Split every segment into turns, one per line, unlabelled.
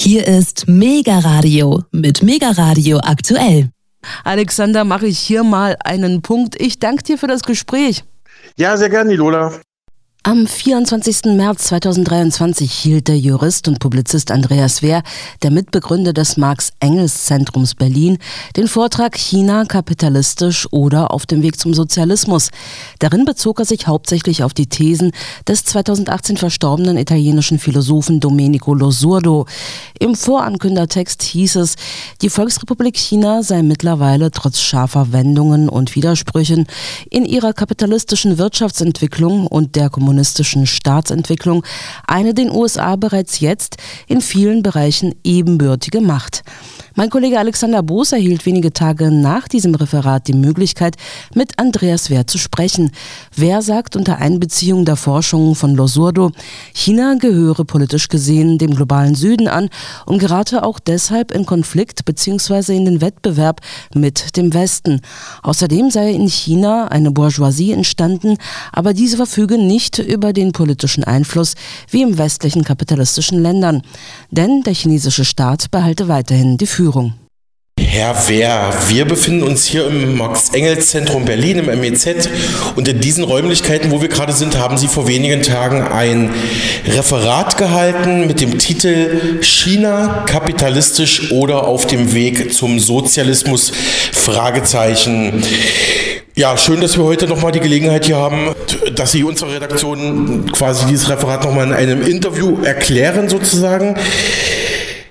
Hier ist Mega Radio mit Mega Radio aktuell.
Alexander, mache ich hier mal einen Punkt. Ich danke dir für das Gespräch.
Ja, sehr gerne, Lola.
Am 24. März 2023 hielt der Jurist und Publizist Andreas Wehr, der Mitbegründer des Marx-Engels-Zentrums Berlin, den Vortrag China kapitalistisch oder auf dem Weg zum Sozialismus. Darin bezog er sich hauptsächlich auf die Thesen des 2018 verstorbenen italienischen Philosophen Domenico Losurdo. Im Vorankündertext hieß es, die Volksrepublik China sei mittlerweile trotz scharfer Wendungen und Widersprüchen in ihrer kapitalistischen Wirtschaftsentwicklung und der Kommunikation kommunistischen Staatsentwicklung eine den USA bereits jetzt in vielen Bereichen ebenbürtige Macht. Mein Kollege Alexander Boos erhielt wenige Tage nach diesem Referat die Möglichkeit, mit Andreas Wehr zu sprechen. Wer sagt unter Einbeziehung der Forschungen von Losurdo, China gehöre politisch gesehen dem globalen Süden an und gerate auch deshalb in Konflikt bzw. in den Wettbewerb mit dem Westen. Außerdem sei in China eine Bourgeoisie entstanden, aber diese verfüge nicht über den politischen Einfluss wie im westlichen kapitalistischen Ländern. Denn der chinesische Staat behalte weiterhin die Führung. Führung.
Herr Wehr, wir befinden uns hier im Max-Engels-Zentrum Berlin, im MEZ. Und in diesen Räumlichkeiten, wo wir gerade sind, haben Sie vor wenigen Tagen ein Referat gehalten mit dem Titel China kapitalistisch oder auf dem Weg zum Sozialismus? Fragezeichen. Ja, schön, dass wir heute nochmal die Gelegenheit hier haben, dass Sie unserer Redaktion quasi dieses Referat nochmal in einem Interview erklären, sozusagen.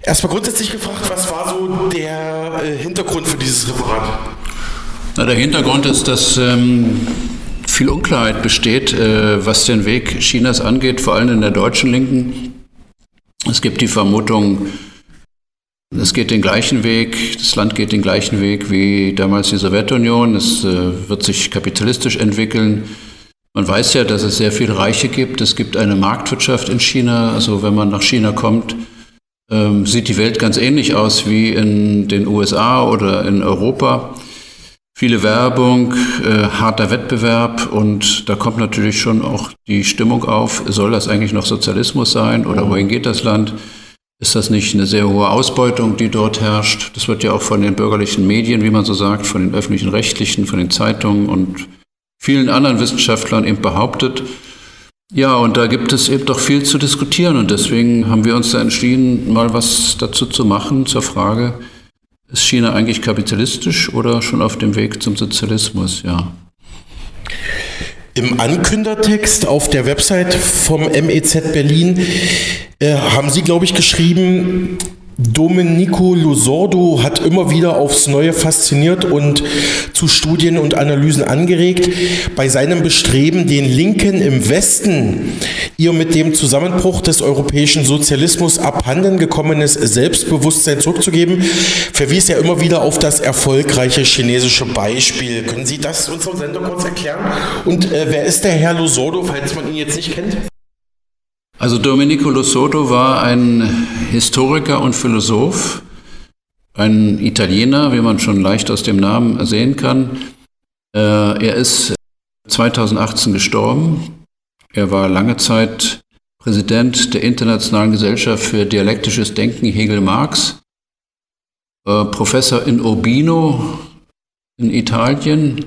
Erstmal grundsätzlich gefragt, was war so der äh, Hintergrund für dieses Referat?
Na, der Hintergrund ist, dass ähm, viel Unklarheit besteht, äh, was den Weg Chinas angeht, vor allem in der deutschen Linken. Es gibt die Vermutung, es geht den gleichen Weg, das Land geht den gleichen Weg wie damals die Sowjetunion. Es äh, wird sich kapitalistisch entwickeln. Man weiß ja, dass es sehr viele Reiche gibt. Es gibt eine Marktwirtschaft in China. Also wenn man nach China kommt, ähm, sieht die Welt ganz ähnlich aus wie in den USA oder in Europa. Viele Werbung, äh, harter Wettbewerb und da kommt natürlich schon auch die Stimmung auf, soll das eigentlich noch Sozialismus sein oder wohin geht das Land? Ist das nicht eine sehr hohe Ausbeutung, die dort herrscht? Das wird ja auch von den bürgerlichen Medien, wie man so sagt, von den öffentlichen Rechtlichen, von den Zeitungen und vielen anderen Wissenschaftlern eben behauptet. Ja, und da gibt es eben doch viel zu diskutieren und deswegen haben wir uns da entschieden, mal was dazu zu machen zur Frage, ist China eigentlich kapitalistisch oder schon auf dem Weg zum Sozialismus? Ja.
Im Ankündertext auf der Website vom MEZ Berlin äh, haben Sie, glaube ich, geschrieben, Domenico Losordo hat immer wieder aufs Neue fasziniert und zu Studien und Analysen angeregt. Bei seinem Bestreben, den Linken im Westen ihr mit dem Zusammenbruch des europäischen Sozialismus abhanden gekommenes Selbstbewusstsein zurückzugeben, verwies er immer wieder auf das erfolgreiche chinesische Beispiel. Können Sie das unserem Sender kurz erklären? Und äh, wer ist der Herr Losordo, falls man ihn jetzt nicht kennt?
Also Domenico Losoto war ein Historiker und Philosoph, ein Italiener, wie man schon leicht aus dem Namen sehen kann. Äh, er ist 2018 gestorben. Er war lange Zeit Präsident der Internationalen Gesellschaft für dialektisches Denken Hegel-Marx, äh, Professor in Urbino in Italien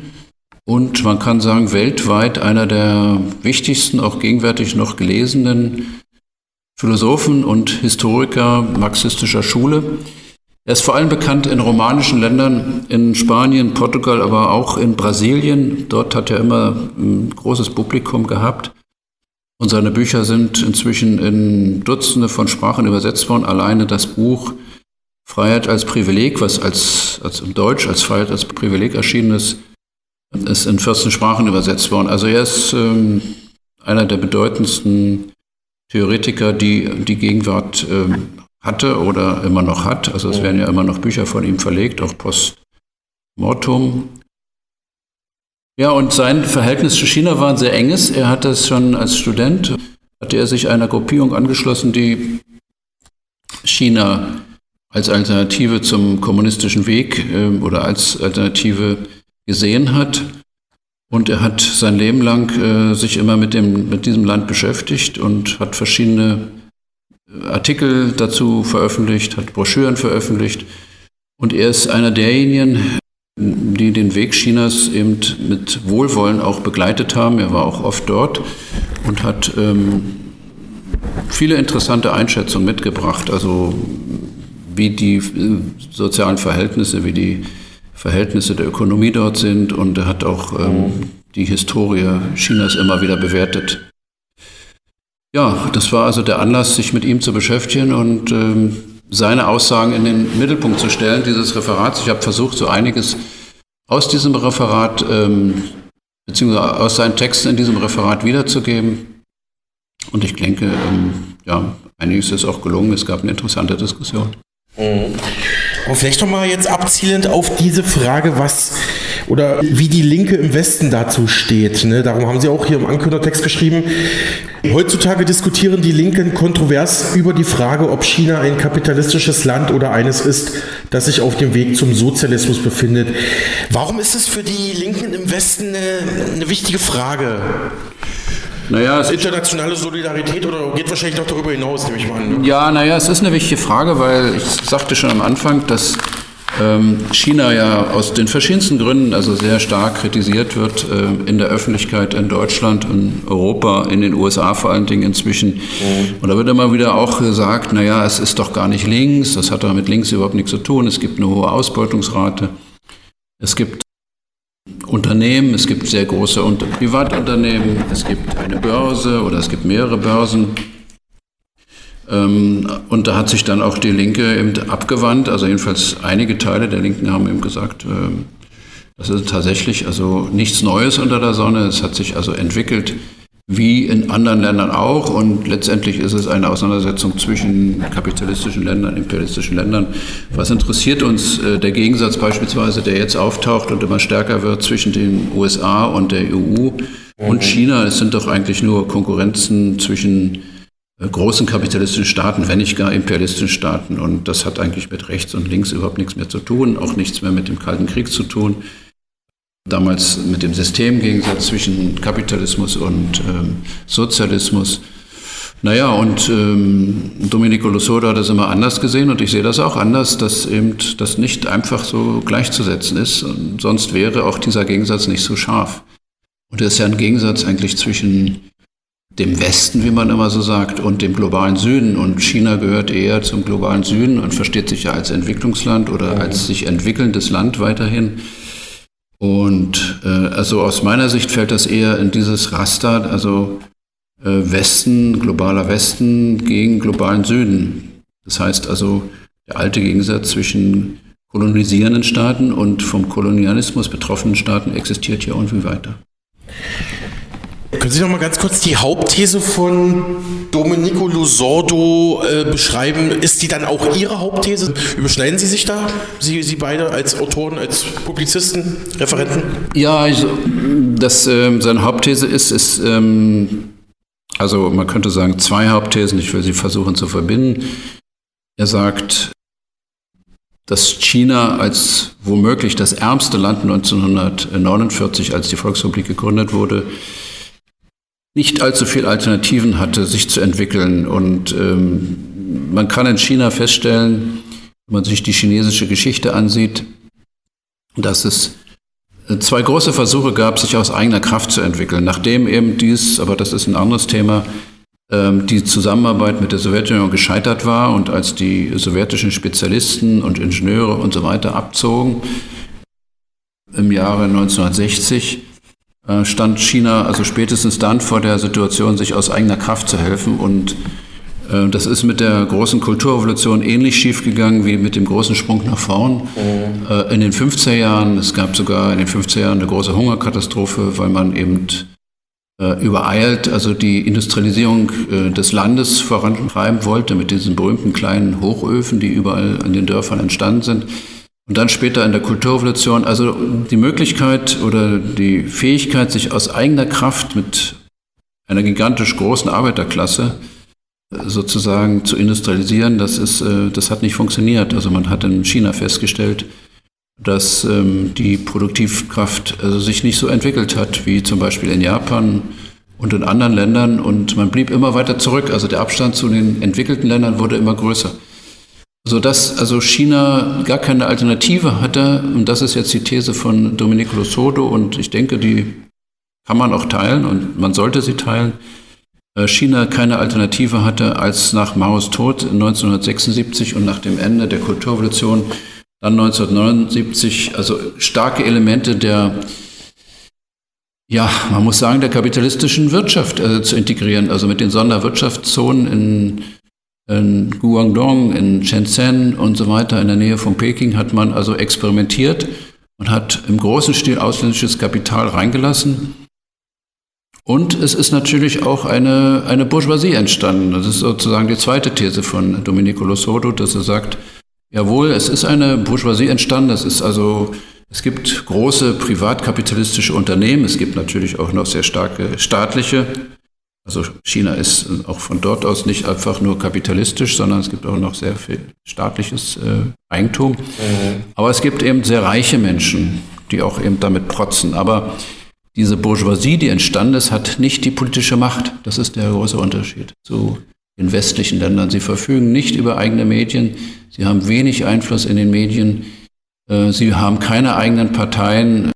und man kann sagen, weltweit einer der wichtigsten, auch gegenwärtig noch gelesenen Philosophen und Historiker marxistischer Schule. Er ist vor allem bekannt in romanischen Ländern, in Spanien, Portugal, aber auch in Brasilien. Dort hat er immer ein großes Publikum gehabt. Und seine Bücher sind inzwischen in Dutzende von Sprachen übersetzt worden. Alleine das Buch Freiheit als Privileg, was als, als im Deutsch als Freiheit als Privileg erschienen ist, ist in 14 Sprachen übersetzt worden. Also er ist ähm, einer der bedeutendsten Theoretiker, die die Gegenwart ähm, hatte oder immer noch hat. Also es werden ja immer noch Bücher von ihm verlegt, auch post mortum. Ja, und sein Verhältnis zu China war ein sehr enges. Er hat das schon als Student, hatte er sich einer Gruppierung angeschlossen, die China als Alternative zum kommunistischen Weg äh, oder als Alternative gesehen hat. Und er hat sein Leben lang äh, sich immer mit, dem, mit diesem Land beschäftigt und hat verschiedene Artikel dazu veröffentlicht, hat Broschüren veröffentlicht. Und er ist einer derjenigen, die den Weg Chinas eben mit Wohlwollen auch begleitet haben. Er war auch oft dort und hat ähm, viele interessante Einschätzungen mitgebracht. Also wie die äh, sozialen Verhältnisse, wie die Verhältnisse der Ökonomie dort sind und er hat auch ähm, die Historie Chinas immer wieder bewertet. Ja, das war also der Anlass, sich mit ihm zu beschäftigen und ähm, seine Aussagen in den Mittelpunkt zu stellen, dieses Referats. Ich habe versucht, so einiges aus diesem Referat, ähm, beziehungsweise aus seinen Texten in diesem Referat wiederzugeben. Und ich denke, ähm, ja, einiges ist auch gelungen. Es gab eine interessante Diskussion.
Mhm. Aber vielleicht nochmal jetzt abzielend auf diese Frage, was oder wie die Linke im Westen dazu steht. Ne? Darum haben Sie auch hier im Ankündigungstext geschrieben. Heutzutage diskutieren die Linken kontrovers über die Frage, ob China ein kapitalistisches Land oder eines ist, das sich auf dem Weg zum Sozialismus befindet. Warum ist es für die Linken im Westen eine, eine wichtige Frage? Naja, es internationale Solidarität oder geht wahrscheinlich noch darüber hinaus, nehme ich mal an.
Ne? Ja, naja, es ist eine wichtige Frage, weil ich sagte schon am Anfang, dass ähm, China ja aus den verschiedensten Gründen also sehr stark kritisiert wird äh, in der Öffentlichkeit in Deutschland, in Europa, in den USA vor allen Dingen inzwischen. Mhm. Und da wird immer wieder auch gesagt, naja, es ist doch gar nicht links, das hat doch mit links überhaupt nichts zu tun, es gibt eine hohe Ausbeutungsrate. Es gibt Unternehmen, es gibt sehr große Privatunternehmen, es gibt eine Börse oder es gibt mehrere Börsen. Ähm, und da hat sich dann auch die Linke eben abgewandt, also jedenfalls einige Teile der Linken haben eben gesagt, ähm, das ist tatsächlich also nichts Neues unter der Sonne, es hat sich also entwickelt wie in anderen Ländern auch. Und letztendlich ist es eine Auseinandersetzung zwischen kapitalistischen Ländern, imperialistischen Ländern. Was interessiert uns äh, der Gegensatz beispielsweise, der jetzt auftaucht und immer stärker wird zwischen den USA und der EU und. China? Es sind doch eigentlich nur Konkurrenzen zwischen äh, großen kapitalistischen Staaten, wenn nicht gar imperialistischen Staaten. Und das hat eigentlich mit rechts und links überhaupt nichts mehr zu tun, auch nichts mehr mit dem Kalten Krieg zu tun damals mit dem Systemgegensatz zwischen Kapitalismus und ähm, Sozialismus. Naja, und ähm, Domenico Losoda hat das immer anders gesehen und ich sehe das auch anders, dass eben das nicht einfach so gleichzusetzen ist. Und sonst wäre auch dieser Gegensatz nicht so scharf. Und es ist ja ein Gegensatz eigentlich zwischen dem Westen, wie man immer so sagt, und dem globalen Süden. Und China gehört eher zum globalen Süden und versteht sich ja als Entwicklungsland oder als sich entwickelndes Land weiterhin. Und äh, also aus meiner Sicht fällt das eher in dieses Raster, also äh, Westen, globaler Westen gegen globalen Süden. Das heißt also der alte Gegensatz zwischen kolonisierenden Staaten und vom Kolonialismus betroffenen Staaten existiert hier irgendwie weiter.
Können Sie noch mal ganz kurz die Hauptthese von Domenico Lusordo äh, beschreiben? Ist die dann auch Ihre Hauptthese? Überschneiden Sie sich da? Sie, Sie beide als Autoren, als Publizisten, Referenten?
Ja, also, das, äh, seine Hauptthese ist, ist ähm, also man könnte sagen zwei Hauptthesen, ich will sie versuchen zu verbinden. Er sagt, dass China als womöglich das ärmste Land 1949, als die Volksrepublik gegründet wurde, nicht allzu viele Alternativen hatte, sich zu entwickeln. Und ähm, man kann in China feststellen, wenn man sich die chinesische Geschichte ansieht, dass es äh, zwei große Versuche gab, sich aus eigener Kraft zu entwickeln. Nachdem eben dies, aber das ist ein anderes Thema, ähm, die Zusammenarbeit mit der Sowjetunion gescheitert war und als die sowjetischen Spezialisten und Ingenieure und so weiter abzogen im Jahre 1960, äh, stand China also spätestens dann vor der Situation, sich aus eigener Kraft zu helfen. Und äh, das ist mit der großen Kulturrevolution ähnlich schiefgegangen wie mit dem großen Sprung nach vorn. Mhm. Äh, in den 50er Jahren, es gab sogar in den 50er Jahren eine große Hungerkatastrophe, weil man eben übereilt, also die Industrialisierung des Landes vorantreiben wollte mit diesen berühmten kleinen Hochöfen, die überall in den Dörfern entstanden sind. Und dann später in der Kulturrevolution, also die Möglichkeit oder die Fähigkeit, sich aus eigener Kraft mit einer gigantisch großen Arbeiterklasse sozusagen zu industrialisieren, das, ist, äh, das hat nicht funktioniert. Also man hat in China festgestellt, dass ähm, die Produktivkraft also sich nicht so entwickelt hat wie zum Beispiel in Japan, und in anderen Ländern und man blieb immer weiter zurück. Also der Abstand zu den entwickelten Ländern wurde immer größer. Sodass also China gar keine Alternative hatte, und das ist jetzt die These von Domenico Losodo und ich denke, die kann man auch teilen und man sollte sie teilen. Äh, China keine Alternative hatte, als nach Maos Tod 1976 und nach dem Ende der Kulturrevolution dann 1979, also starke Elemente der ja, man muss sagen, der kapitalistischen Wirtschaft äh, zu integrieren, also mit den Sonderwirtschaftszonen in, in Guangdong, in Shenzhen und so weiter in der Nähe von Peking hat man also experimentiert und hat im großen Stil ausländisches Kapital reingelassen. Und es ist natürlich auch eine, eine Bourgeoisie entstanden. Das ist sozusagen die zweite These von Domenico Losodo, dass er sagt, jawohl, es ist eine Bourgeoisie entstanden, das ist also es gibt große privatkapitalistische Unternehmen, es gibt natürlich auch noch sehr starke staatliche. Also China ist auch von dort aus nicht einfach nur kapitalistisch, sondern es gibt auch noch sehr viel staatliches äh, Eigentum. Mhm. Aber es gibt eben sehr reiche Menschen, die auch eben damit protzen. Aber diese Bourgeoisie, die entstanden ist, hat nicht die politische Macht. Das ist der große Unterschied zu den westlichen Ländern. Sie verfügen nicht über eigene Medien, sie haben wenig Einfluss in den Medien. Äh, sie haben keine eigenen Parteien.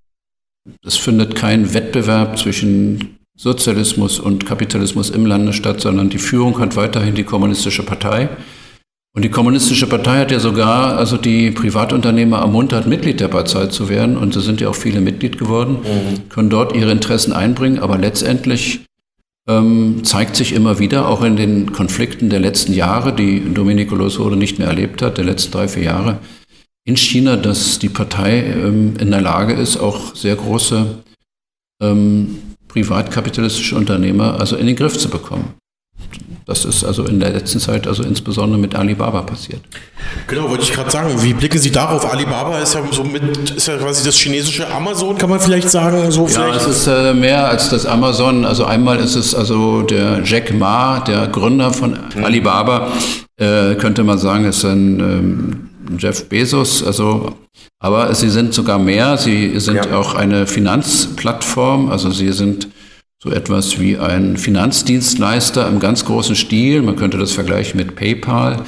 Es findet kein Wettbewerb zwischen Sozialismus und Kapitalismus im Lande statt, sondern die Führung hat weiterhin die kommunistische Partei. Und die kommunistische Partei hat ja sogar also die Privatunternehmer ermuntert, Mitglied der Partei zu werden. Und es sind ja auch viele Mitglied geworden, mhm. können dort ihre Interessen einbringen. Aber letztendlich ähm, zeigt sich immer wieder, auch in den Konflikten der letzten Jahre, die Domenico Losode nicht mehr erlebt hat, der letzten drei, vier Jahre, in China, dass die Partei ähm, in der Lage ist, auch sehr große ähm, privatkapitalistische Unternehmer also in den Griff zu bekommen. Das ist also in der letzten Zeit also insbesondere mit Alibaba passiert.
Genau, wollte ich gerade sagen. Wie blicken Sie darauf? Alibaba ist ja so mit, ist ja quasi das chinesische Amazon, kann man vielleicht sagen. So
ja,
vielleicht?
es ist äh, mehr als das Amazon. Also einmal ist es also der Jack Ma, der Gründer von mhm. Alibaba, äh, könnte man sagen, ist ein ähm, Jeff Bezos, also, aber sie sind sogar mehr. Sie sind ja. auch eine Finanzplattform, also sie sind so etwas wie ein Finanzdienstleister im ganz großen Stil. Man könnte das vergleichen mit PayPal,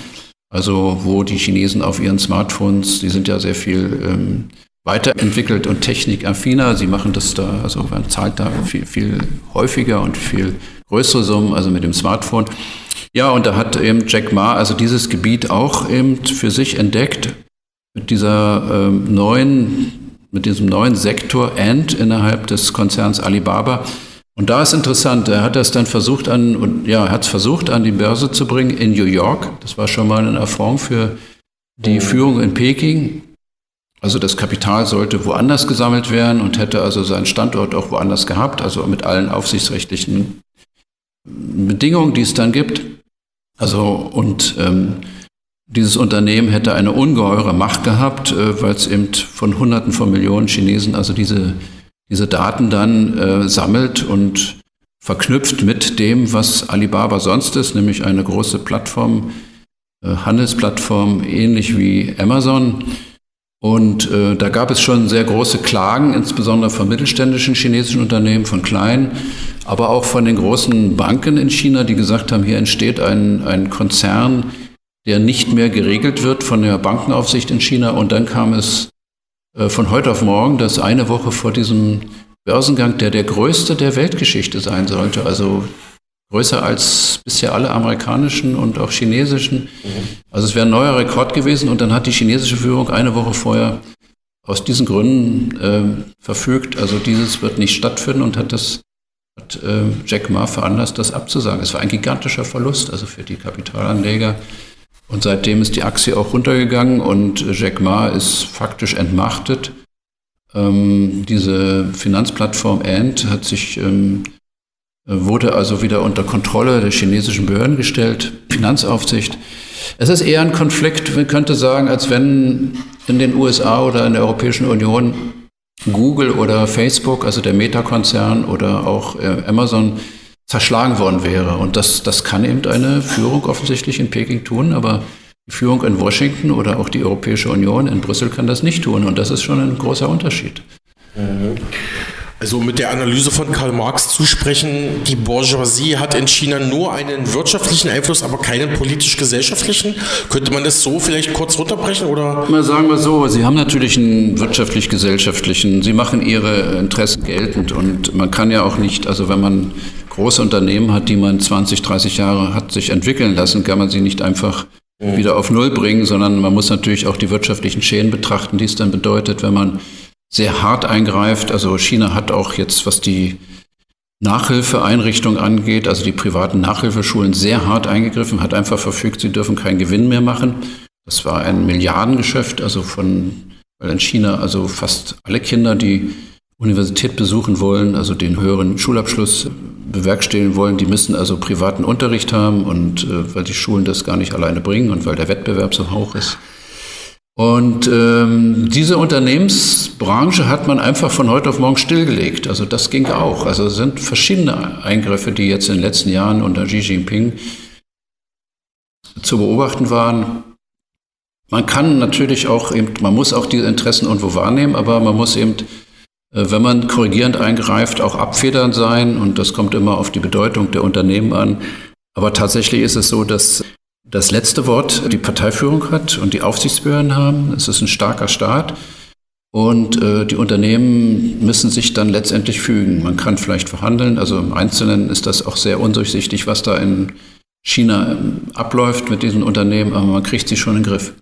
also wo die Chinesen auf ihren Smartphones, die sind ja sehr viel ähm, weiterentwickelt und technikaffiner. Sie machen das da, also man zahlt da viel, viel häufiger und viel größere Summen, also mit dem Smartphone. Ja, und da hat eben Jack Ma also dieses Gebiet auch eben für sich entdeckt mit dieser ähm, neuen, mit diesem neuen Sektor Ant innerhalb des Konzerns Alibaba. Und da ist interessant, er hat das dann versucht an, und ja, hat es versucht an die Börse zu bringen in New York. Das war schon mal ein Affront für die Führung in Peking. Also das Kapital sollte woanders gesammelt werden und hätte also seinen Standort auch woanders gehabt, also mit allen aufsichtsrechtlichen Bedingungen, die es dann gibt. Also und ähm, dieses Unternehmen hätte eine ungeheure Macht gehabt, äh, weil es eben von Hunderten von Millionen Chinesen also diese, diese Daten dann äh, sammelt und verknüpft mit dem, was Alibaba sonst ist, nämlich eine große Plattform, äh, Handelsplattform, ähnlich wie Amazon. Und äh, da gab es schon sehr große Klagen, insbesondere von mittelständischen chinesischen Unternehmen, von kleinen, aber auch von den großen Banken in China, die gesagt haben, hier entsteht ein, ein Konzern, der nicht mehr geregelt wird von der Bankenaufsicht in China. Und dann kam es äh, von heute auf morgen, dass eine Woche vor diesem Börsengang, der der größte der Weltgeschichte sein sollte, also größer als bisher alle amerikanischen und auch chinesischen. Also es wäre ein neuer Rekord gewesen und dann hat die chinesische Führung eine Woche vorher aus diesen Gründen äh, verfügt, also dieses wird nicht stattfinden und hat das hat äh, Jack Ma veranlasst, das abzusagen. Es war ein gigantischer Verlust, also für die Kapitalanleger. Und seitdem ist die Aktie auch runtergegangen und Jack Ma ist faktisch entmachtet. Ähm, diese Finanzplattform Ant hat sich ähm, wurde also wieder unter Kontrolle der chinesischen Behörden gestellt, Finanzaufsicht. Es ist eher ein Konflikt, man könnte sagen, als wenn in den USA oder in der Europäischen Union Google oder Facebook, also der Meta-Konzern oder auch äh, Amazon zerschlagen worden wäre. Und das, das kann eben eine Führung offensichtlich in Peking tun, aber die Führung in Washington oder auch die Europäische Union in Brüssel kann das nicht tun. Und das ist schon ein großer Unterschied.
Mhm. Also mit der Analyse von Karl Marx zu sprechen, die Bourgeoisie hat in China nur einen wirtschaftlichen Einfluss, aber keinen politisch-gesellschaftlichen. Könnte man das so vielleicht kurz runterbrechen? Oder?
Mal sagen wir so, sie haben natürlich einen wirtschaftlich-gesellschaftlichen, sie machen ihre Interessen geltend und man kann ja auch nicht, also wenn man große Unternehmen hat, die man 20, 30 Jahre hat sich entwickeln lassen, kann man sie nicht einfach wieder auf Null bringen, sondern man muss natürlich auch die wirtschaftlichen Schäden betrachten, die es dann bedeutet, wenn man sehr hart eingreift. Also China hat auch jetzt, was die Nachhilfeeinrichtung angeht, also die privaten Nachhilfeschulen, sehr hart eingegriffen, hat einfach verfügt, sie dürfen keinen Gewinn mehr machen. Das war ein Milliardengeschäft, also von, weil in China also fast alle Kinder, die Universität besuchen wollen, also den höheren Schulabschluss bewerkstelligen wollen, die müssen also privaten Unterricht haben und äh, weil die Schulen das gar nicht alleine bringen und weil der Wettbewerb so hoch ist. Und ähm, diese Unternehmensbranche hat man einfach von heute auf morgen stillgelegt. Also das ging auch. Also es sind verschiedene Eingriffe, die jetzt in den letzten Jahren unter Xi Jinping zu beobachten waren. Man kann natürlich auch eben, man muss auch diese Interessen irgendwo wahrnehmen, aber man muss eben, äh, wenn man korrigierend eingreift, auch abfedernd sein. Und das kommt immer auf die Bedeutung der Unternehmen an. Aber tatsächlich ist es so, dass das letzte Wort die Parteiführung hat und die Aufsichtsbehörden haben. Es ist ein starker Staat. Und äh, die Unternehmen müssen sich dann letztendlich fügen. Man kann vielleicht verhandeln. Also im Einzelnen ist das auch sehr undurchsichtig, was da in China ähm, abläuft mit diesen Unternehmen, aber man kriegt sie schon in den Griff.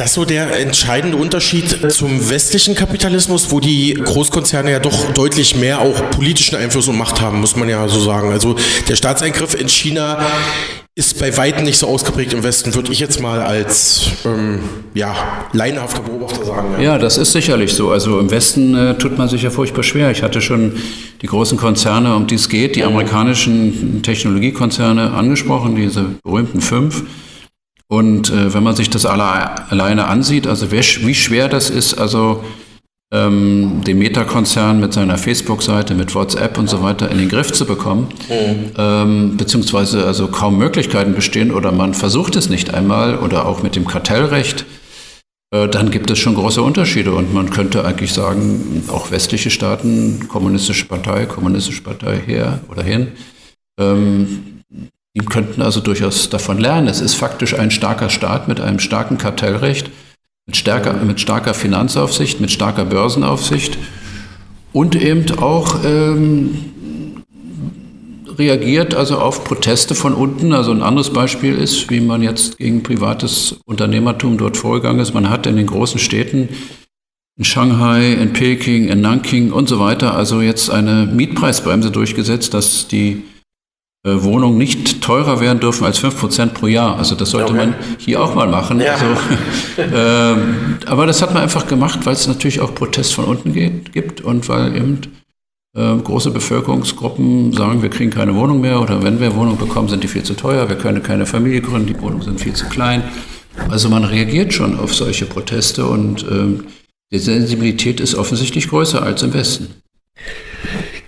Ist das so der entscheidende Unterschied zum westlichen Kapitalismus, wo die Großkonzerne ja doch deutlich mehr auch politischen Einfluss und Macht haben, muss man ja so sagen. Also der Staatseingriff in China ist bei weitem nicht so ausgeprägt im Westen, würde ich jetzt mal als ähm, ja, laienhafter Beobachter sagen.
Ja. ja. das ist sicherlich so. Also im Westen äh, tut man sich ja furchtbar schwer. Ich hatte schon die großen Konzerne, um die es geht, die amerikanischen Technologiekonzerne angesprochen, diese berühmten fünf. Und äh, wenn man sich das alle, alleine ansieht, also wie, wie schwer das ist, also ähm, den Meta-Konzern mit seiner Facebook-Seite, mit WhatsApp und so weiter in den Griff zu bekommen, mhm. ähm, beziehungsweise also kaum Möglichkeiten bestehen oder man versucht es nicht einmal oder auch mit dem Kartellrecht, äh, dann gibt es schon große Unterschiede und man könnte eigentlich sagen, auch westliche Staaten, kommunistische Partei, kommunistische Partei her oder hin, ähm, die könnten also durchaus davon lernen. Es ist faktisch ein starker Staat mit einem starken Kartellrecht, mit, stärker, mit starker Finanzaufsicht, mit starker Börsenaufsicht und eben auch ähm, reagiert also auf Proteste von unten. Also ein anderes Beispiel ist, wie man jetzt gegen privates Unternehmertum dort vorgegangen ist. Man hat in den großen Städten in Shanghai, in Peking, in Nanking und so weiter also jetzt eine Mietpreisbremse durchgesetzt, dass die Wohnungen nicht teurer werden dürfen als 5% pro Jahr. Also das sollte okay. man hier auch mal machen. Ja. Also, äh, aber das hat man einfach gemacht, weil es natürlich auch Protest von unten geht, gibt und weil eben äh, große Bevölkerungsgruppen sagen, wir kriegen keine Wohnung mehr oder wenn wir Wohnung bekommen, sind die viel zu teuer, wir können keine Familie gründen, die Wohnungen sind viel zu klein. Also man reagiert schon auf solche Proteste und äh, die Sensibilität ist offensichtlich größer als im Westen.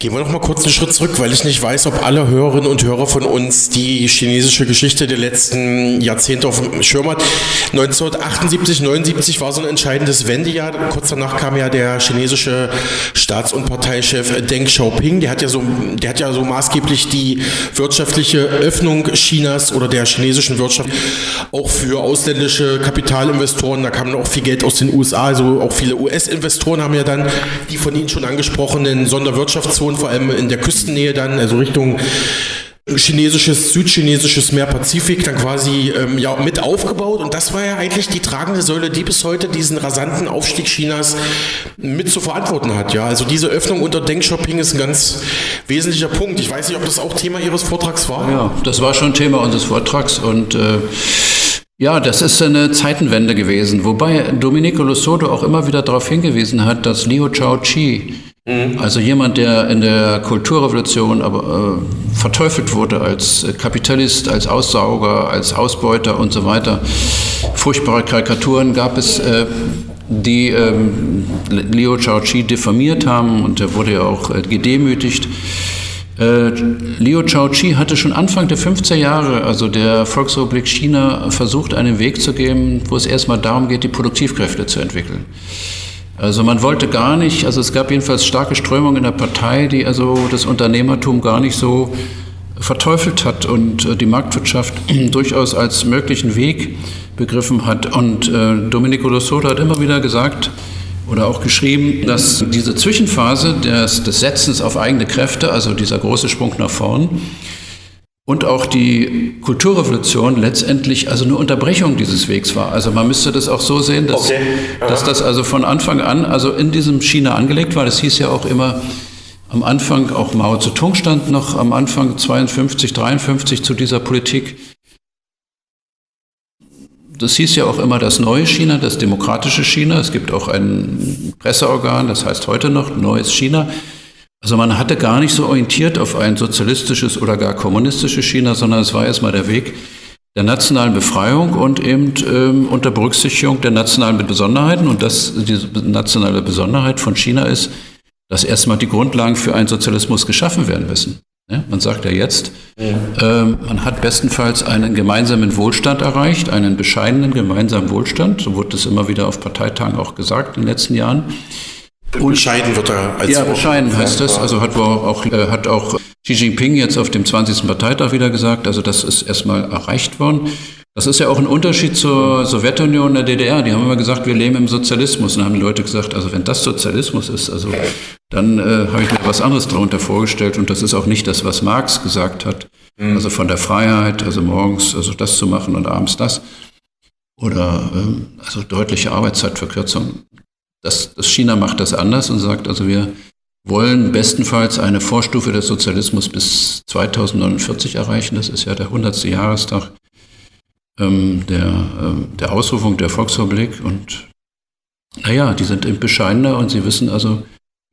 Gehen wir noch mal kurz einen Schritt zurück, weil ich nicht weiß, ob alle Hörerinnen und Hörer von uns die chinesische Geschichte der letzten Jahrzehnte auf dem Schirm hat. 1978, 79 war so ein entscheidendes Wendejahr. Kurz danach kam ja der chinesische Staats- und Parteichef Deng Xiaoping. Der hat ja so, der hat ja so maßgeblich die wirtschaftliche Öffnung Chinas oder der chinesischen Wirtschaft auch für ausländische Kapitalinvestoren. Da kam auch viel Geld aus den USA. Also auch viele US-Investoren haben ja dann die von Ihnen schon angesprochenen Sonderwirtschaftszonen Region, vor allem in der Küstennähe dann, also Richtung chinesisches, südchinesisches Meer Pazifik dann quasi ähm, ja, mit aufgebaut. Und das war ja eigentlich die tragende Säule, die bis heute diesen rasanten Aufstieg Chinas mit zu verantworten hat. Ja, also diese Öffnung unter Deng Xiaoping ist ein ganz wesentlicher Punkt. Ich weiß nicht, ob das auch Thema Ihres Vortrags war.
Ja, das war schon Thema unseres Vortrags und äh ja, das ist eine Zeitenwende gewesen, wobei Domenico Losoto auch immer wieder darauf hingewiesen hat, dass Liu Chao-chi, Mhm. Also jemand, der in der Kulturrevolution aber äh, verteufelt wurde als Kapitalist, als Aussauger, als Ausbeuter und so weiter. Furchtbare Karikaturen gab es, äh, die ähm, Liu Chao-chi diffamiert haben und er wurde ja auch äh, gedemütigt. Äh, Liu Chao-chi hatte schon Anfang der 50er Jahre, also der Volksrepublik China, versucht, einen Weg zu geben, wo es erstmal darum geht, die Produktivkräfte zu entwickeln. Also man wollte gar nicht, also es gab jedenfalls starke Strömungen in der Partei, die also das Unternehmertum gar nicht so verteufelt hat und äh, die Marktwirtschaft durchaus als möglichen Weg begriffen hat. Und äh, Domenico Losoto hat immer wieder gesagt oder auch geschrieben, dass diese Zwischenphase des, des Setzens auf eigene Kräfte, also dieser große Sprung nach vorn, und auch die Kulturrevolution letztendlich also eine Unterbrechung dieses Wegs war. Also man müsste das auch so sehen, dass, okay. dass das also von Anfang an also in diesem China angelegt war. Das hieß ja auch immer am Anfang, auch Mao Zedong stand noch am Anfang 52, 53 zu dieser Politik. Das hieß ja auch immer das neue China, das demokratische China. Es gibt auch ein Presseorgan, das heißt heute noch Neues China. Also man hatte gar nicht so orientiert auf ein sozialistisches oder gar kommunistisches China, sondern es war erstmal der Weg der nationalen Befreiung und eben ähm, unter Berücksichtigung der nationalen Besonderheiten. Und das, diese nationale Besonderheit von China ist, dass erstmal die Grundlagen für einen Sozialismus geschaffen werden müssen. Ja, man sagt ja jetzt, ja. Ähm, man hat bestenfalls einen gemeinsamen Wohlstand erreicht, einen bescheidenen gemeinsamen Wohlstand. So wurde es immer wieder auf Parteitagen auch gesagt in den letzten Jahren.
Und bescheiden wird er
als Ja, bescheiden heißt das. Also hat auch, äh, hat auch Xi Jinping jetzt auf dem 20. Parteitag wieder gesagt, also das ist erstmal erreicht worden. Das ist ja auch ein Unterschied zur Sowjetunion und der DDR. Die haben immer gesagt, wir leben im Sozialismus. Und dann haben die Leute gesagt, also wenn das Sozialismus ist, also dann äh, habe ich mir was anderes darunter vorgestellt. Und das ist auch nicht das, was Marx gesagt hat. Mhm. Also von der Freiheit, also morgens also das zu machen und abends das. Oder ähm, also deutliche Arbeitszeitverkürzung. Das, das China macht das anders und sagt, also wir wollen bestenfalls eine Vorstufe des Sozialismus bis 2049 erreichen. Das ist ja der 100. Jahrestag ähm, der, äh, der Ausrufung der Volksrepublik. Und naja, die sind eben bescheidener und sie wissen also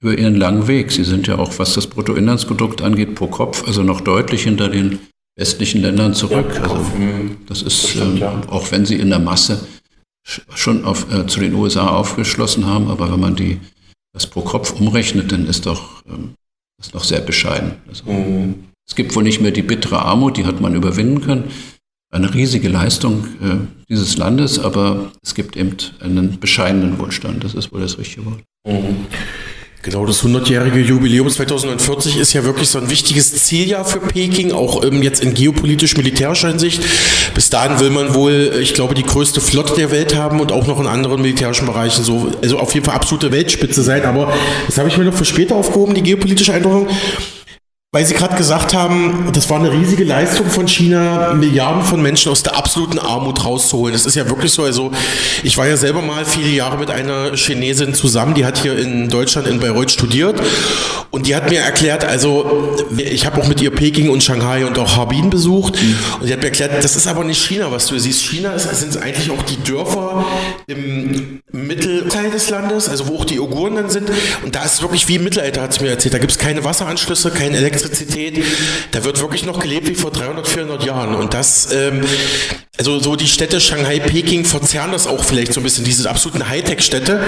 über ihren langen Weg. Sie sind ja auch, was das Bruttoinlandsprodukt angeht, pro Kopf, also noch deutlich hinter den westlichen Ländern zurück. Ja, also das ist, das stimmt, ähm, ja. auch wenn sie in der Masse schon auf, äh, zu den USA aufgeschlossen haben, aber wenn man die, das pro Kopf umrechnet, dann ist doch ähm, das noch sehr bescheiden. Also, mhm. Es gibt wohl nicht mehr die bittere Armut, die hat man überwinden können. Eine riesige Leistung äh, dieses Landes, aber es gibt eben einen bescheidenen Wohlstand. Das ist wohl das richtige Wort. Mhm.
Genau, das 100-jährige Jubiläum 2040 ist ja wirklich so ein wichtiges Zieljahr für Peking, auch ähm, jetzt in geopolitisch-militärischer Hinsicht. Bis dahin will man wohl, ich glaube, die größte Flotte der Welt haben und auch noch in anderen militärischen Bereichen so, also auf jeden Fall absolute Weltspitze sein. Aber das habe ich mir noch für später aufgehoben, die geopolitische Eindeutung. Weil Sie gerade gesagt haben, das war eine riesige Leistung von China, Milliarden von Menschen aus der absoluten Armut rauszuholen. Das ist ja wirklich so. Also ich war ja selber mal viele Jahre mit einer Chinesin zusammen, die hat hier in Deutschland in Bayreuth studiert und die hat mir erklärt, also ich habe auch mit ihr Peking und Shanghai und auch Harbin besucht und die hat mir erklärt, das ist aber nicht China, was du siehst. China ist, sind eigentlich auch die Dörfer im Mittelteil des Landes, also wo auch die Uiguren dann sind und da ist es wirklich wie im Mittelalter, hat sie mir erzählt. Da gibt es keine Wasseranschlüsse, keine Elektrizität. Da wird wirklich noch gelebt wie vor 300, 400 Jahren. Und das, ähm, also so die Städte Shanghai, Peking verzerren das auch vielleicht so ein bisschen, diese absoluten Hightech-Städte.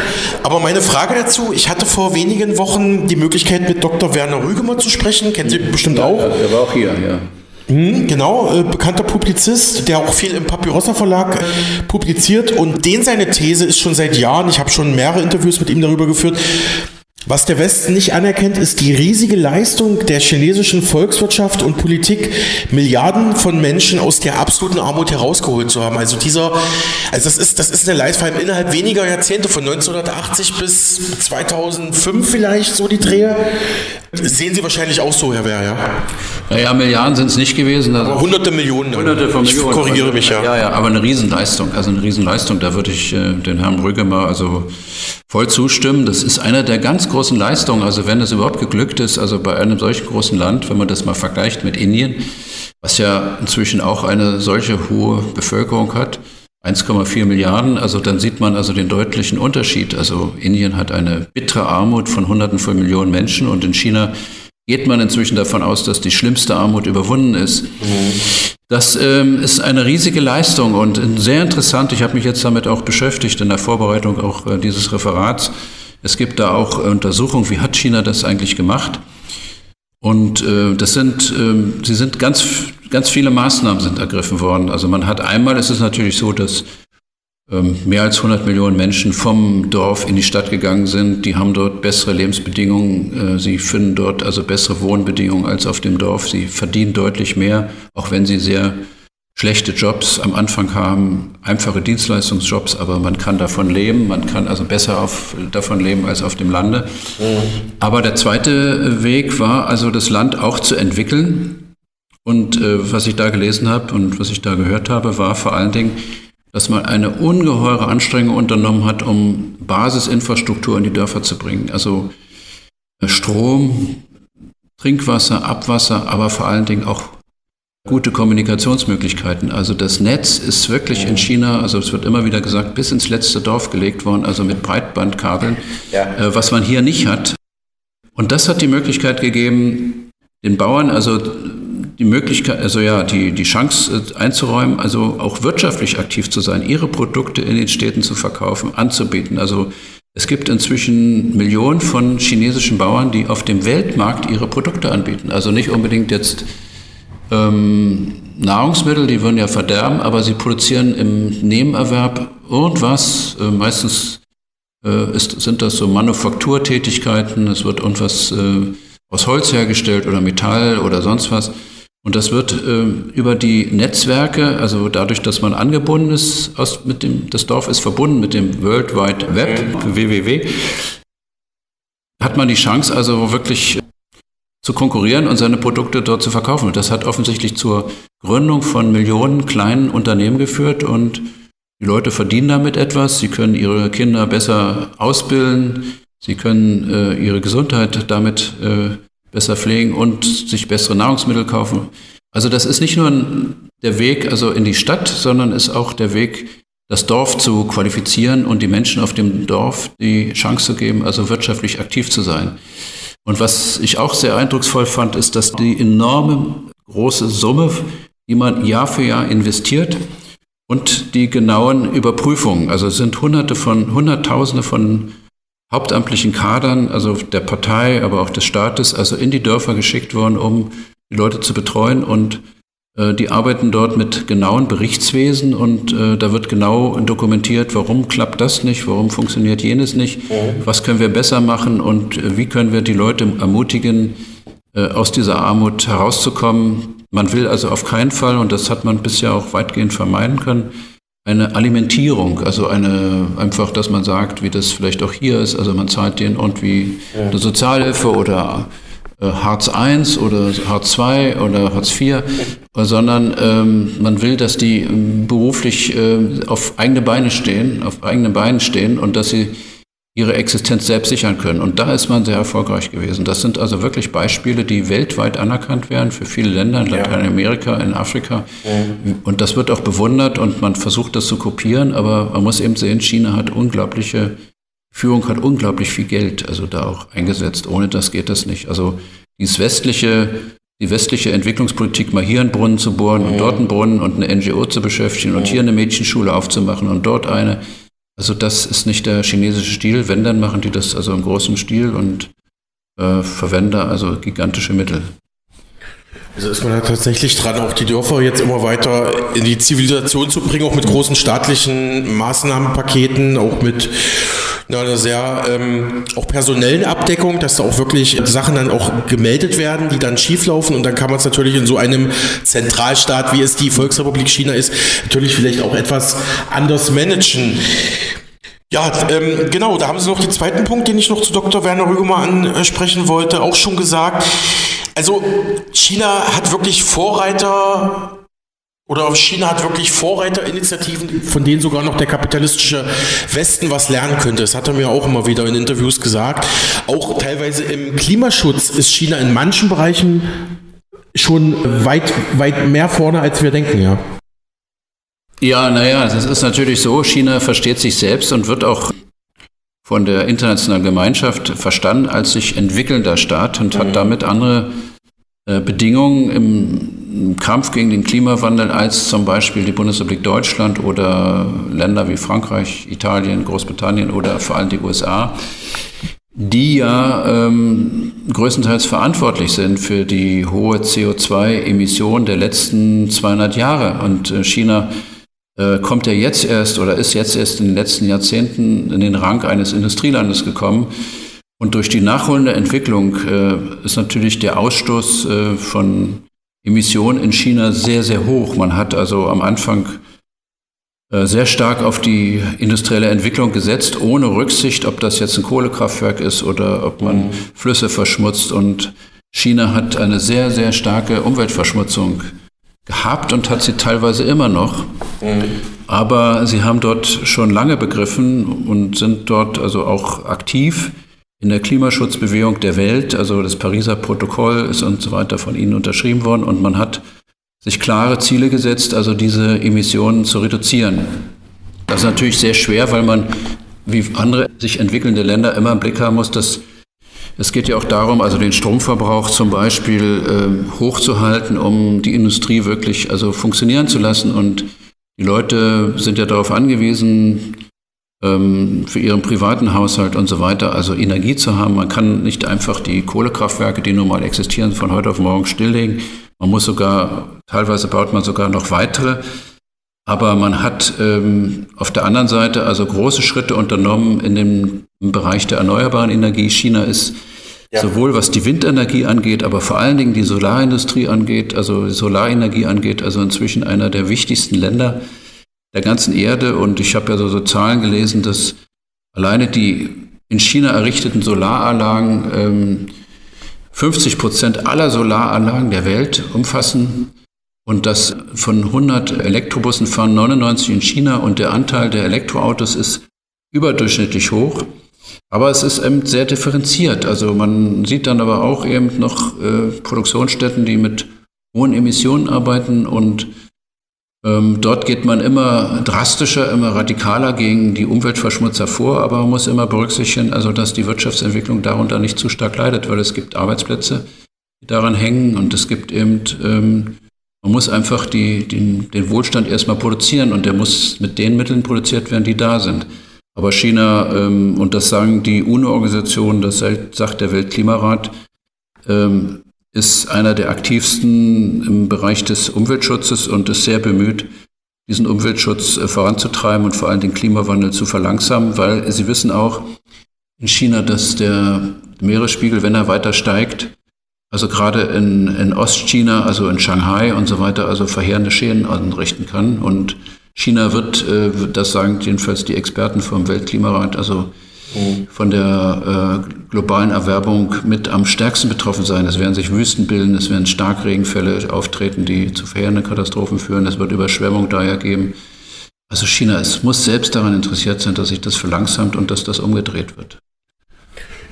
Aber meine Frage dazu, ich hatte vor wenigen Wochen die Möglichkeit mit Dr. Werner Rügemer zu sprechen, kennen Sie bestimmt auch. Ja,
der war auch hier, ja.
Mhm, genau, äh, bekannter Publizist, der auch viel im Papyrossa Verlag äh, publiziert. Und den seine These ist schon seit Jahren, ich habe schon mehrere Interviews mit ihm darüber geführt, was der Westen nicht anerkennt, ist die riesige Leistung der chinesischen Volkswirtschaft und Politik, Milliarden von Menschen aus der absoluten Armut herausgeholt zu haben. Also dieser, also das ist, das ist eine Leistung, vor allem innerhalb weniger Jahrzehnte, von 1980 bis 2005 vielleicht, so die Drehe. Sehen Sie wahrscheinlich auch so, Herr Wehr, ja?
Naja, Milliarden sind es nicht gewesen.
Also hunderte Millionen.
Hunderte von Millionen.
Ich korrigiere mich, ja.
Ja, ja, aber eine Riesenleistung, also eine Riesenleistung, da würde ich äh, den Herrn Brügge mal also voll zustimmen. Das ist einer der ganz großen Leistungen, also wenn es überhaupt geglückt ist, also bei einem solchen großen Land, wenn man das mal vergleicht mit Indien, was ja inzwischen auch eine solche hohe Bevölkerung hat, 1,4 Milliarden, also dann sieht man also den deutlichen Unterschied. Also Indien hat eine bittere Armut von Hunderten von Millionen Menschen und in China geht man inzwischen davon aus, dass die schlimmste Armut überwunden ist. Das ähm, ist eine riesige Leistung und sehr interessant. Ich habe mich jetzt damit auch beschäftigt in der Vorbereitung auch äh, dieses Referats. Es gibt da auch Untersuchungen, wie hat China das eigentlich gemacht? Und äh, das sind, äh, sie sind ganz, ganz viele Maßnahmen sind ergriffen worden. Also man hat einmal, ist es natürlich so, dass ähm, mehr als 100 Millionen Menschen vom Dorf in die Stadt gegangen sind. Die haben dort bessere Lebensbedingungen. Äh, sie finden dort also bessere Wohnbedingungen als auf dem Dorf. Sie verdienen deutlich mehr, auch wenn sie sehr schlechte Jobs am Anfang haben, einfache Dienstleistungsjobs, aber man kann davon leben, man kann also besser auf, davon leben als auf dem Lande. Mhm. Aber der zweite Weg war also das Land auch zu entwickeln. Und äh, was ich da gelesen habe und was ich da gehört habe, war vor allen Dingen, dass man eine ungeheure Anstrengung unternommen hat, um Basisinfrastruktur in die Dörfer zu bringen. Also äh, Strom, Trinkwasser, Abwasser, aber vor allen Dingen auch gute Kommunikationsmöglichkeiten. Also das Netz ist wirklich in China, also es wird immer wieder gesagt, bis ins letzte Dorf gelegt worden, also mit Breitbandkabeln, ja. Äh, was man hier nicht hat. Und das hat die Möglichkeit gegeben, den Bauern, also die Möglichkeit, also ja, die, die Chance äh, einzuräumen, also auch wirtschaftlich aktiv zu sein, ihre Produkte in den Städten zu verkaufen, anzubieten. Also es gibt inzwischen Millionen von chinesischen Bauern, die auf dem Weltmarkt ihre Produkte anbieten. Also nicht unbedingt jetzt ähm, Nahrungsmittel, die würden ja verderben, aber sie produzieren im Nebenerwerb irgendwas. Äh, meistens äh, ist, sind das so Manufakturtätigkeiten, es wird irgendwas äh, aus Holz hergestellt oder Metall oder sonst was. Und das wird äh, über die Netzwerke, also dadurch, dass man angebunden ist, aus, mit dem, das Dorf ist verbunden mit dem World Wide Web, www, hat man die Chance also wirklich zu konkurrieren und seine Produkte dort zu verkaufen. Das hat offensichtlich zur Gründung von Millionen kleinen Unternehmen geführt und die Leute verdienen damit etwas, sie können ihre Kinder besser ausbilden, sie können äh, ihre Gesundheit damit äh, besser pflegen und sich bessere Nahrungsmittel kaufen. Also das ist nicht nur der Weg also in die Stadt, sondern ist auch der Weg, das Dorf zu qualifizieren und die Menschen auf dem Dorf die Chance zu geben, also wirtschaftlich aktiv zu sein. Und was ich auch sehr eindrucksvoll fand, ist, dass die enorme große Summe, die man Jahr für Jahr investiert und die genauen Überprüfungen, also sind Hunderte von, Hunderttausende von hauptamtlichen Kadern, also der Partei, aber auch des Staates, also in die Dörfer geschickt worden, um die Leute zu betreuen. Und die arbeiten dort mit genauen Berichtswesen und äh, da wird genau dokumentiert, warum klappt das nicht, warum funktioniert jenes nicht, mhm. was können wir besser machen und äh, wie können wir die Leute ermutigen, äh, aus dieser Armut herauszukommen. Man will also auf keinen Fall, und das hat man bisher auch weitgehend vermeiden können, eine Alimentierung, also eine einfach, dass man sagt, wie das vielleicht auch hier ist, also man zahlt denen irgendwie eine Sozialhilfe oder äh, Hartz I oder Hartz II oder Hartz IV, sondern ähm, man will, dass die ähm, beruflich äh, auf eigene Beine stehen, auf eigenen Beinen stehen und dass sie ihre Existenz selbst sichern können. Und da ist man sehr erfolgreich gewesen. Das sind also wirklich Beispiele, die weltweit anerkannt werden für viele Länder in Lateinamerika, in Afrika. Mhm. Und das wird auch bewundert und man versucht das zu kopieren, aber man muss eben sehen, China hat unglaubliche, Führung hat unglaublich viel Geld, also da auch eingesetzt. Ohne das geht das nicht. Also dieses westliche, die westliche Entwicklungspolitik, mal hier einen Brunnen zu bohren und dort einen Brunnen und eine NGO zu beschäftigen und hier eine Mädchenschule aufzumachen und dort eine, also das ist nicht der chinesische Stil. Wenn, dann machen die das also im großen Stil und äh, verwenden also gigantische Mittel.
Also ist man da tatsächlich dran, auch die Dörfer jetzt immer weiter in die Zivilisation zu bringen, auch mit großen staatlichen Maßnahmenpaketen, auch mit einer sehr ähm, auch personellen Abdeckung, dass da auch wirklich Sachen dann auch gemeldet werden, die dann schieflaufen und dann kann man es natürlich in so einem Zentralstaat, wie es die Volksrepublik China ist, natürlich vielleicht auch etwas anders managen. Ja, ähm, genau, da haben Sie noch den zweiten Punkt, den ich noch zu Dr. Werner Rügemer ansprechen wollte, auch schon gesagt. Also China hat wirklich Vorreiter oder China hat wirklich Vorreiterinitiativen, von denen sogar noch der kapitalistische Westen was lernen könnte. Das hat er mir auch immer wieder in Interviews gesagt. Auch teilweise im Klimaschutz ist China in manchen Bereichen schon weit, weit mehr vorne, als wir denken, ja.
Ja, naja, das ist natürlich so. China versteht sich selbst und wird auch von der internationalen Gemeinschaft verstanden als sich entwickelnder Staat und hat mhm. damit andere äh, Bedingungen im Kampf gegen den Klimawandel als zum Beispiel die Bundesrepublik Deutschland oder Länder wie Frankreich, Italien, Großbritannien oder vor allem die USA, die ja ähm, größtenteils verantwortlich sind für die hohe CO2-Emission der letzten 200 Jahre. Und äh, China äh, kommt er jetzt erst oder ist jetzt erst in den letzten Jahrzehnten in den Rang eines Industrielandes gekommen. Und durch die nachholende Entwicklung äh, ist natürlich der Ausstoß äh, von Emissionen in China sehr, sehr hoch. Man hat also am Anfang äh, sehr stark auf die industrielle Entwicklung gesetzt, ohne Rücksicht, ob das jetzt ein Kohlekraftwerk ist oder ob man mhm. Flüsse verschmutzt. Und China hat eine sehr, sehr starke Umweltverschmutzung gehabt und hat sie teilweise immer noch. Mhm. Aber sie haben dort schon lange begriffen und sind dort also auch aktiv in der Klimaschutzbewegung der Welt. Also das Pariser Protokoll ist und so weiter von ihnen unterschrieben worden und man hat sich klare Ziele gesetzt, also diese Emissionen zu reduzieren. Das ist natürlich sehr schwer, weil man wie andere sich entwickelnde Länder immer im Blick haben muss, dass es geht ja auch darum, also den Stromverbrauch zum Beispiel äh, hochzuhalten, um die Industrie wirklich also funktionieren zu lassen. Und die Leute sind ja darauf angewiesen, ähm, für ihren privaten Haushalt und so weiter, also Energie zu haben. Man kann nicht einfach die Kohlekraftwerke, die nun mal existieren, von heute auf morgen stilllegen. Man muss sogar, teilweise baut man sogar noch weitere. Aber man hat ähm, auf der anderen Seite also große Schritte unternommen in dem Bereich der erneuerbaren Energie. China ist ja. sowohl was die Windenergie angeht, aber vor allen Dingen die Solarindustrie angeht, also Solarenergie angeht, also inzwischen einer der wichtigsten Länder der ganzen Erde. Und ich habe ja so, so Zahlen gelesen, dass alleine die in China errichteten Solaranlagen ähm, 50 Prozent aller Solaranlagen der Welt umfassen und dass von 100 Elektrobussen fahren 99 in China und der Anteil der Elektroautos ist überdurchschnittlich hoch. Aber es ist eben sehr differenziert. Also man sieht dann aber auch eben noch äh, Produktionsstätten, die mit hohen Emissionen arbeiten und ähm, dort geht man immer drastischer, immer radikaler gegen die Umweltverschmutzer vor, aber man muss immer berücksichtigen, also dass die Wirtschaftsentwicklung darunter nicht zu stark leidet, weil es gibt Arbeitsplätze, die daran hängen und es gibt eben, ähm, man muss einfach die, den, den Wohlstand erstmal produzieren und der muss mit den Mitteln produziert werden, die da sind. Aber China, ähm, und das sagen die UNO-Organisationen, das sagt der Weltklimarat, ähm, ist einer der aktivsten im Bereich des Umweltschutzes und ist sehr bemüht, diesen Umweltschutz äh, voranzutreiben und vor allem den Klimawandel zu verlangsamen, weil sie wissen auch in China, dass der Meeresspiegel, wenn er weiter steigt, also gerade in, in Ostchina, also in Shanghai und so weiter, also verheerende Schäden anrichten kann. Und China wird, äh, das sagen jedenfalls die Experten vom Weltklimarat, also von der äh, globalen Erwerbung mit am stärksten betroffen sein. Es werden sich Wüsten bilden, es werden Starkregenfälle auftreten, die zu verheerenden Katastrophen führen, es wird Überschwemmung daher geben. Also China es muss selbst daran interessiert sein, dass sich das verlangsamt und dass das umgedreht wird.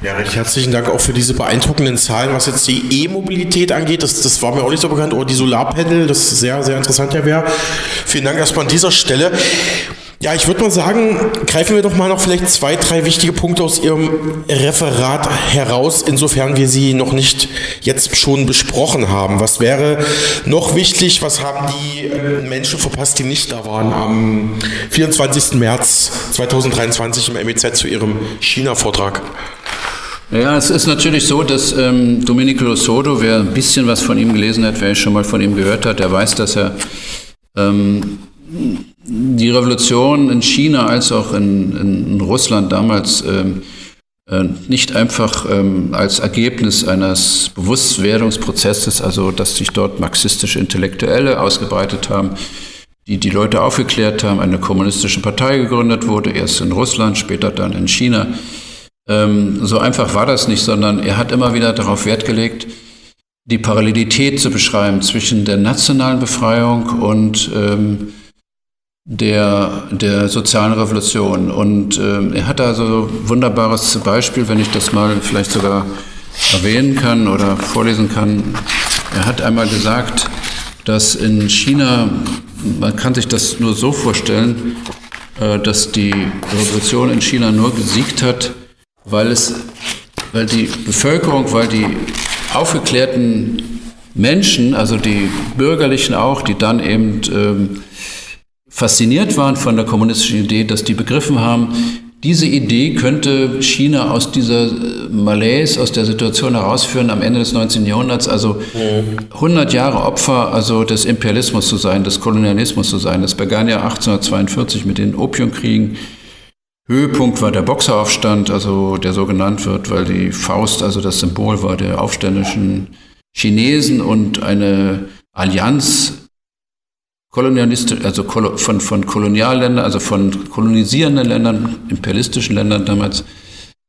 Ja, recht herzlichen Dank auch für diese beeindruckenden Zahlen, was jetzt die E-Mobilität angeht. Das, das war mir auch nicht so bekannt. Oder die Solarpanel, das ist sehr, sehr interessant, Herr Wehr. Vielen Dank erstmal an dieser Stelle. Ja, ich würde mal sagen, greifen wir doch mal noch vielleicht zwei, drei wichtige Punkte aus Ihrem Referat heraus, insofern wir sie noch nicht jetzt schon besprochen haben. Was wäre noch wichtig? Was haben die äh, Menschen verpasst, die nicht da waren am 24. März 2023 im MEZ zu Ihrem China-Vortrag?
Ja, es ist natürlich so, dass ähm, Domenico Losodo, wer ein bisschen was von ihm gelesen hat, wer schon mal von ihm gehört hat, der weiß, dass er ähm, die Revolution in China als auch in, in Russland damals ähm, äh, nicht einfach ähm, als Ergebnis eines Bewusstwerdungsprozesses, also dass sich dort marxistische Intellektuelle ausgebreitet haben, die die Leute aufgeklärt haben, eine kommunistische Partei gegründet wurde, erst in Russland, später dann in China. Ähm, so einfach war das nicht, sondern er hat immer wieder darauf Wert gelegt, die Parallelität zu beschreiben zwischen der nationalen Befreiung und ähm, der, der sozialen Revolution. Und äh, er hat da so ein wunderbares Beispiel, wenn ich das mal vielleicht sogar erwähnen kann oder vorlesen kann. Er hat einmal gesagt, dass in China, man kann sich das nur so vorstellen, äh, dass die Revolution in China nur gesiegt hat, weil es, weil die Bevölkerung, weil die aufgeklärten Menschen, also die Bürgerlichen auch, die dann eben ähm, fasziniert waren von der kommunistischen Idee, dass die begriffen haben, diese Idee könnte China aus dieser äh, Malaise, aus der Situation herausführen am Ende des 19. Jahrhunderts, also 100 Jahre Opfer also des Imperialismus zu sein, des Kolonialismus zu sein. Das begann ja 1842 mit den Opiumkriegen. Höhepunkt war der Boxeraufstand, also der so genannt wird, weil die Faust also das Symbol war der aufständischen Chinesen und eine Allianz Kolonialisten, also von, von Kolonialländern, also von kolonisierenden Ländern, imperialistischen Ländern damals,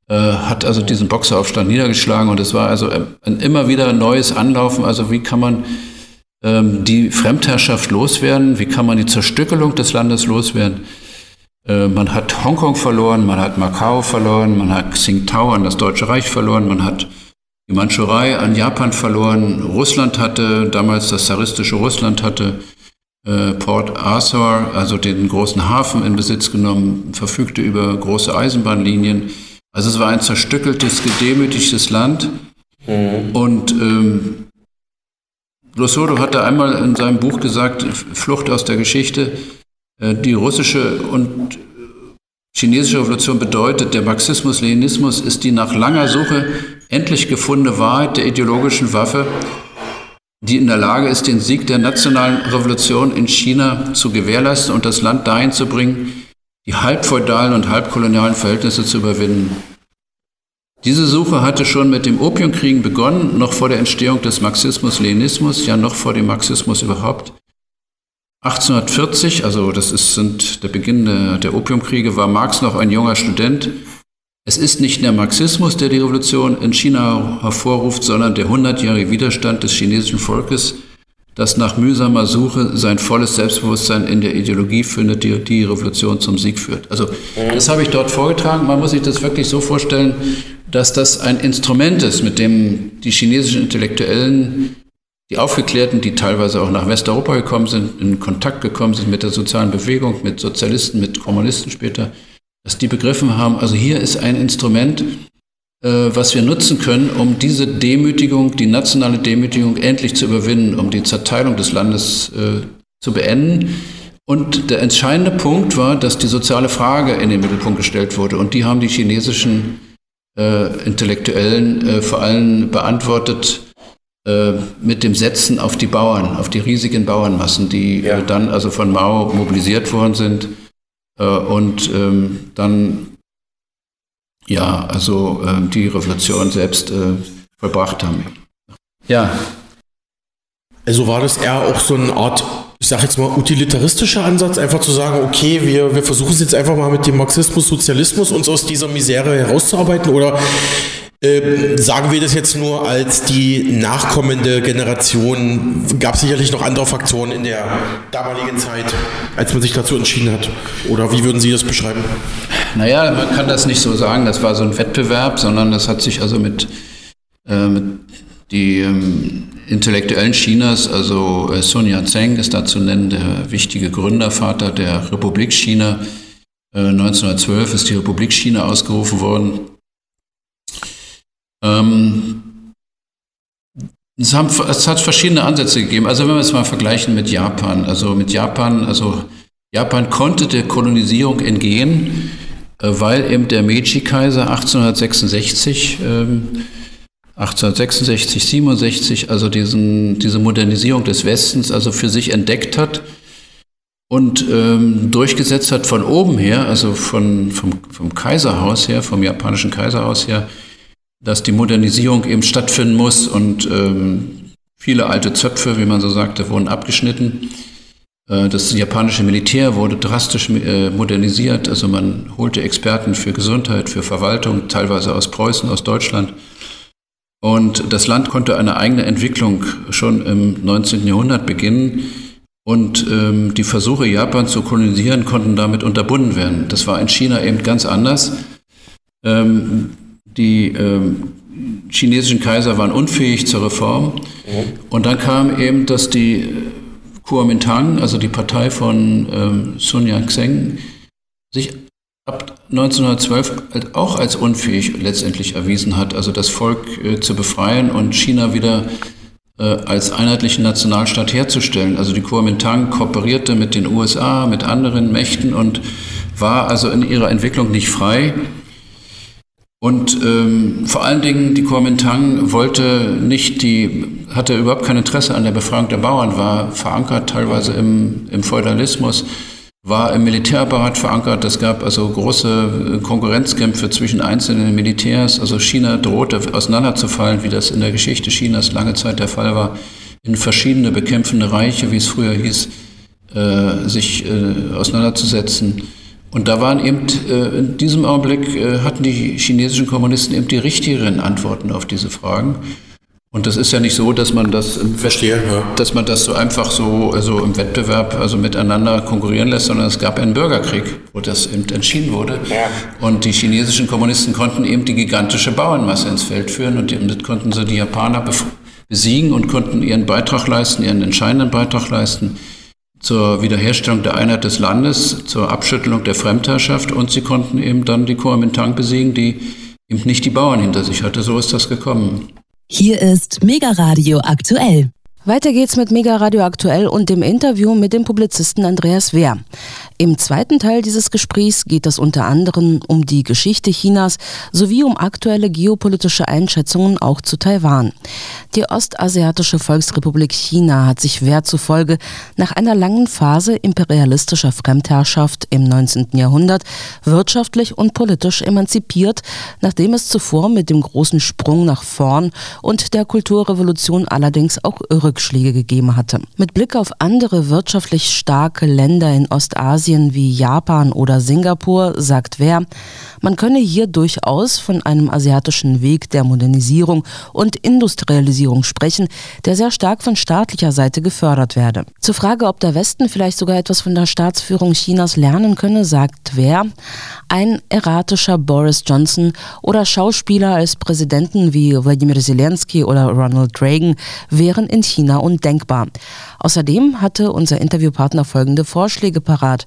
äh, hat also diesen Boxeraufstand niedergeschlagen und es war also ein immer wieder neues Anlaufen. Also wie kann man ähm, die Fremdherrschaft loswerden? Wie kann man die Zerstückelung des Landes loswerden? Äh, man hat Hongkong verloren, man hat Macau verloren, man hat Tsingtao an das Deutsche Reich verloren, man hat die Mandschurei an Japan verloren, Russland hatte, damals das zaristische Russland hatte äh, Port Arthur, also den großen Hafen in Besitz genommen, verfügte über große Eisenbahnlinien. Also es war ein zerstückeltes, gedemütigtes Land. Mhm. Und ähm, Losoro hatte einmal in seinem Buch gesagt, Flucht aus der Geschichte, die russische und chinesische Revolution bedeutet, der Marxismus-Leninismus ist die nach langer Suche endlich gefundene Wahrheit der ideologischen Waffe, die in der Lage ist, den Sieg der nationalen Revolution in China zu gewährleisten und das Land dahin zu bringen, die halbfeudalen und halbkolonialen Verhältnisse zu überwinden. Diese Suche hatte schon mit dem Opiumkriegen begonnen, noch vor der Entstehung des Marxismus-Leninismus, ja noch vor dem Marxismus überhaupt. 1840, also das ist sind der Beginn der, der Opiumkriege, war Marx noch ein junger Student es ist nicht der Marxismus, der die Revolution in China hervorruft, sondern der hundertjährige Widerstand des chinesischen Volkes, das nach mühsamer Suche sein volles Selbstbewusstsein in der Ideologie findet, die die Revolution zum Sieg führt. Also das habe ich dort vorgetragen. Man muss sich das wirklich so vorstellen, dass das ein Instrument ist, mit dem die chinesischen Intellektuellen, die Aufgeklärten, die teilweise auch nach Westeuropa gekommen sind, in Kontakt gekommen sind mit der sozialen Bewegung, mit Sozialisten, mit Kommunisten später, dass die begriffen haben, also hier ist ein Instrument, äh, was wir nutzen können, um diese Demütigung, die nationale Demütigung endlich zu überwinden, um die Zerteilung des Landes äh, zu beenden. Und der entscheidende Punkt war, dass die soziale Frage in den Mittelpunkt gestellt wurde. Und die haben die chinesischen äh, Intellektuellen äh, vor allem beantwortet mit dem Setzen auf die Bauern, auf die riesigen Bauernmassen, die ja. Äh, dann also von Mao mobilisiert worden sind äh, und ähm, dann ja, also äh, die Revolution selbst äh, vollbracht haben.
Ja. Also war das eher auch so eine Art, ich sage jetzt mal, utilitaristischer Ansatz, einfach zu sagen, okay, wir, wir versuchen es jetzt einfach mal mit dem Marxismus, Sozialismus uns aus dieser Misere herauszuarbeiten oder ähm, sagen wir das jetzt nur als die nachkommende Generation? Gab es sicherlich noch andere Faktoren in der damaligen Zeit, als man sich dazu entschieden hat? Oder wie würden Sie das beschreiben?
Naja, man kann das nicht so sagen, das war so ein Wettbewerb, sondern das hat sich also mit, äh, mit die ähm, Intellektuellen Chinas, also äh, Sun Yat-sen ist da zu nennen, der wichtige Gründervater der Republik China. Äh, 1912 ist die Republik China ausgerufen worden. Ähm, es, haben, es, hat verschiedene Ansätze gegeben. Also wenn wir es mal vergleichen mit Japan, also mit Japan, also Japan konnte der Kolonisierung entgehen, äh, weil eben der Meiji-Kaiser 1866, ähm, 1866, 67, also diesen, diese Modernisierung des Westens also für sich entdeckt hat und ähm, durchgesetzt hat von oben her, also von, vom, vom Kaiserhaus her, vom japanischen Kaiserhaus her, dass die Modernisierung eben stattfinden muss und ähm, viele alte Zöpfe, wie man so sagte, wurden abgeschnitten. Äh, das japanische Militär wurde drastisch äh, modernisiert, also man holte Experten für Gesundheit, für Verwaltung, teilweise aus Preußen, aus Deutschland. Und das Land konnte eine eigene Entwicklung schon im 19. Jahrhundert beginnen. Und ähm, die Versuche, Japan zu kolonisieren, konnten damit unterbunden werden. Das war in China eben ganz anders. Ähm, die ähm, chinesischen Kaiser waren unfähig zur Reform. Mhm. Und dann kam eben, dass die Kuomintang, also die Partei von ähm, Sun Yat-sen, sich ab 1912 auch als unfähig letztendlich erwiesen hat, also das Volk äh, zu befreien und China wieder äh, als einheitlichen Nationalstaat herzustellen. Also die Kuomintang kooperierte mit den USA, mit anderen Mächten und war also in ihrer Entwicklung nicht frei. Und ähm, vor allen Dingen die Kuomintang wollte nicht die, hatte überhaupt kein Interesse an der Befreiung der Bauern, war verankert teilweise im, im Feudalismus, war im Militärapparat verankert. Es gab also große äh, Konkurrenzkämpfe zwischen einzelnen Militärs. Also China drohte auseinanderzufallen, wie das in der Geschichte Chinas lange Zeit der Fall war, in verschiedene bekämpfende Reiche, wie es früher hieß, äh, sich äh, auseinanderzusetzen. Und da waren eben, äh, in diesem Augenblick äh, hatten die chinesischen Kommunisten eben die richtigeren Antworten auf diese Fragen. Und das ist ja nicht so, dass man das,
Verstehe, ja.
dass man das so einfach so also im Wettbewerb also miteinander konkurrieren lässt, sondern es gab einen Bürgerkrieg, wo das eben entschieden wurde.
Ja.
Und die chinesischen Kommunisten konnten eben die gigantische Bauernmasse ins Feld führen und damit konnten sie die Japaner besiegen und konnten ihren Beitrag leisten, ihren entscheidenden Beitrag leisten zur Wiederherstellung der Einheit des Landes, zur Abschüttelung der Fremdherrschaft und sie konnten eben dann die Kuomintang besiegen, die eben nicht die Bauern hinter sich hatte. So ist das gekommen.
Hier ist Mega Radio aktuell.
Weiter geht's mit Mega Radio aktuell und dem Interview mit dem Publizisten Andreas Wehr. Im zweiten Teil dieses Gesprächs geht es unter anderem um die Geschichte Chinas sowie um aktuelle geopolitische Einschätzungen auch zu Taiwan. Die Ostasiatische Volksrepublik China hat sich Wehr zufolge nach einer langen Phase imperialistischer Fremdherrschaft im 19. Jahrhundert wirtschaftlich und politisch emanzipiert, nachdem es zuvor mit dem großen Sprung nach vorn und der Kulturrevolution allerdings auch Rückschläge gegeben hatte. Mit Blick auf andere wirtschaftlich starke Länder in Ostasien Asien wie Japan oder Singapur, sagt wer, man könne hier durchaus von einem asiatischen Weg der Modernisierung und Industrialisierung sprechen, der sehr stark von staatlicher Seite gefördert werde. Zur Frage, ob der Westen vielleicht sogar etwas von der Staatsführung Chinas lernen könne, sagt wer, ein erratischer Boris Johnson oder Schauspieler als Präsidenten wie Wladimir Zelensky oder Ronald Reagan wären in China undenkbar. Außerdem hatte unser Interviewpartner folgende Vorschläge parat.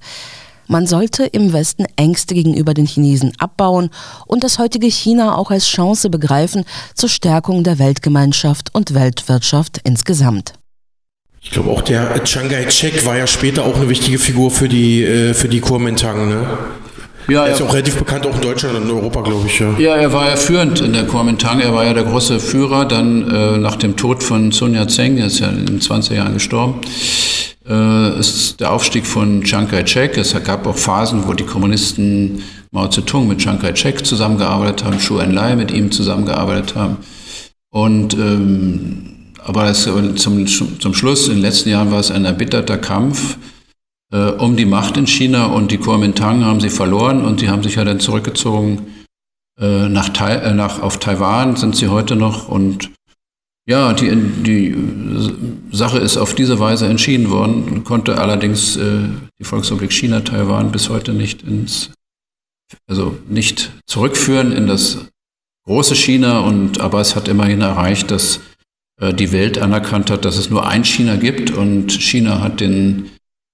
Man sollte im Westen Ängste gegenüber den Chinesen abbauen und das heutige China auch als Chance begreifen zur Stärkung der Weltgemeinschaft und Weltwirtschaft insgesamt.
Ich glaube auch der Chiang Kai-shek war ja später auch eine wichtige Figur für die, äh, für die Kuomintang, ne?
Ja,
er ist auch relativ bekannt, auch in Deutschland und in Europa, glaube ich. Ja.
ja, er war ja führend in der Kuomintang. Er war ja der große Führer. Dann äh, nach dem Tod von Sun Yat-sen, der ist ja in den 20er Jahren gestorben, äh, ist der Aufstieg von Chiang Kai-shek. Es gab auch Phasen, wo die Kommunisten Mao Zedong mit Chiang Kai-shek zusammengearbeitet haben, Xu Enlai mit ihm zusammengearbeitet haben. Und ähm, aber es, zum, zum Schluss, in den letzten Jahren war es ein erbitterter Kampf äh, um die Macht in China und die Kuomintang haben sie verloren und sie haben sich ja dann zurückgezogen äh, nach, äh, nach, auf Taiwan, sind sie heute noch und ja, die, die Sache ist auf diese Weise entschieden worden, konnte allerdings äh, die Volksrepublik China Taiwan bis heute nicht ins, also nicht zurückführen in das große China und aber es hat immerhin erreicht, dass äh, die Welt anerkannt hat, dass es nur ein China gibt und China hat den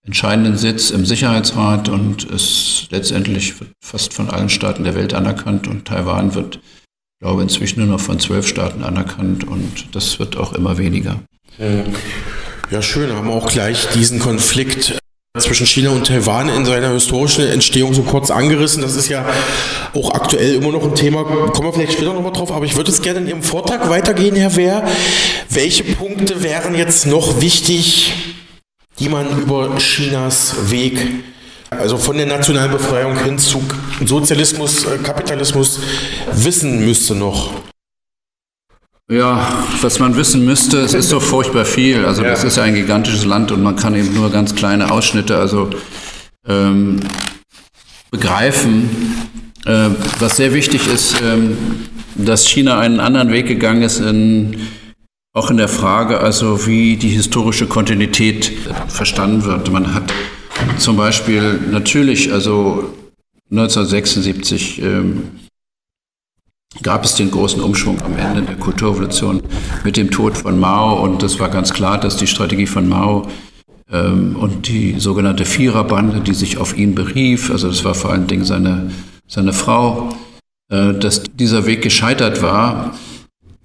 entscheidenden Sitz im Sicherheitsrat und ist letztendlich fast von allen Staaten der Welt anerkannt und Taiwan wird, glaube ich, inzwischen nur noch von zwölf Staaten anerkannt und das wird auch immer weniger.
Ja, schön, haben auch gleich diesen Konflikt zwischen China und Taiwan in seiner historischen Entstehung so kurz angerissen. Das ist ja auch aktuell immer noch ein Thema. Kommen wir vielleicht später nochmal drauf. Aber ich würde es gerne in Ihrem Vortrag weitergehen, Herr Wehr. Welche Punkte wären jetzt noch wichtig, die man über Chinas Weg, also von der nationalen Befreiung hin zu Sozialismus, äh, Kapitalismus, wissen müsste noch?
Ja, was man wissen müsste, es ist so furchtbar viel. Also ja. das ist ja ein gigantisches Land und man kann eben nur ganz kleine Ausschnitte also ähm, begreifen. Äh, was sehr wichtig ist, ähm, dass China einen anderen Weg gegangen ist in auch in der Frage, also wie die historische Kontinuität verstanden wird. Man hat zum Beispiel natürlich, also 1976 ähm, gab es den großen Umschwung am Ende der Kulturrevolution mit dem Tod von Mao und es war ganz klar, dass die Strategie von Mao ähm, und die sogenannte Viererbande, die sich auf ihn berief, also das war vor allen Dingen seine, seine Frau, äh, dass dieser Weg gescheitert war.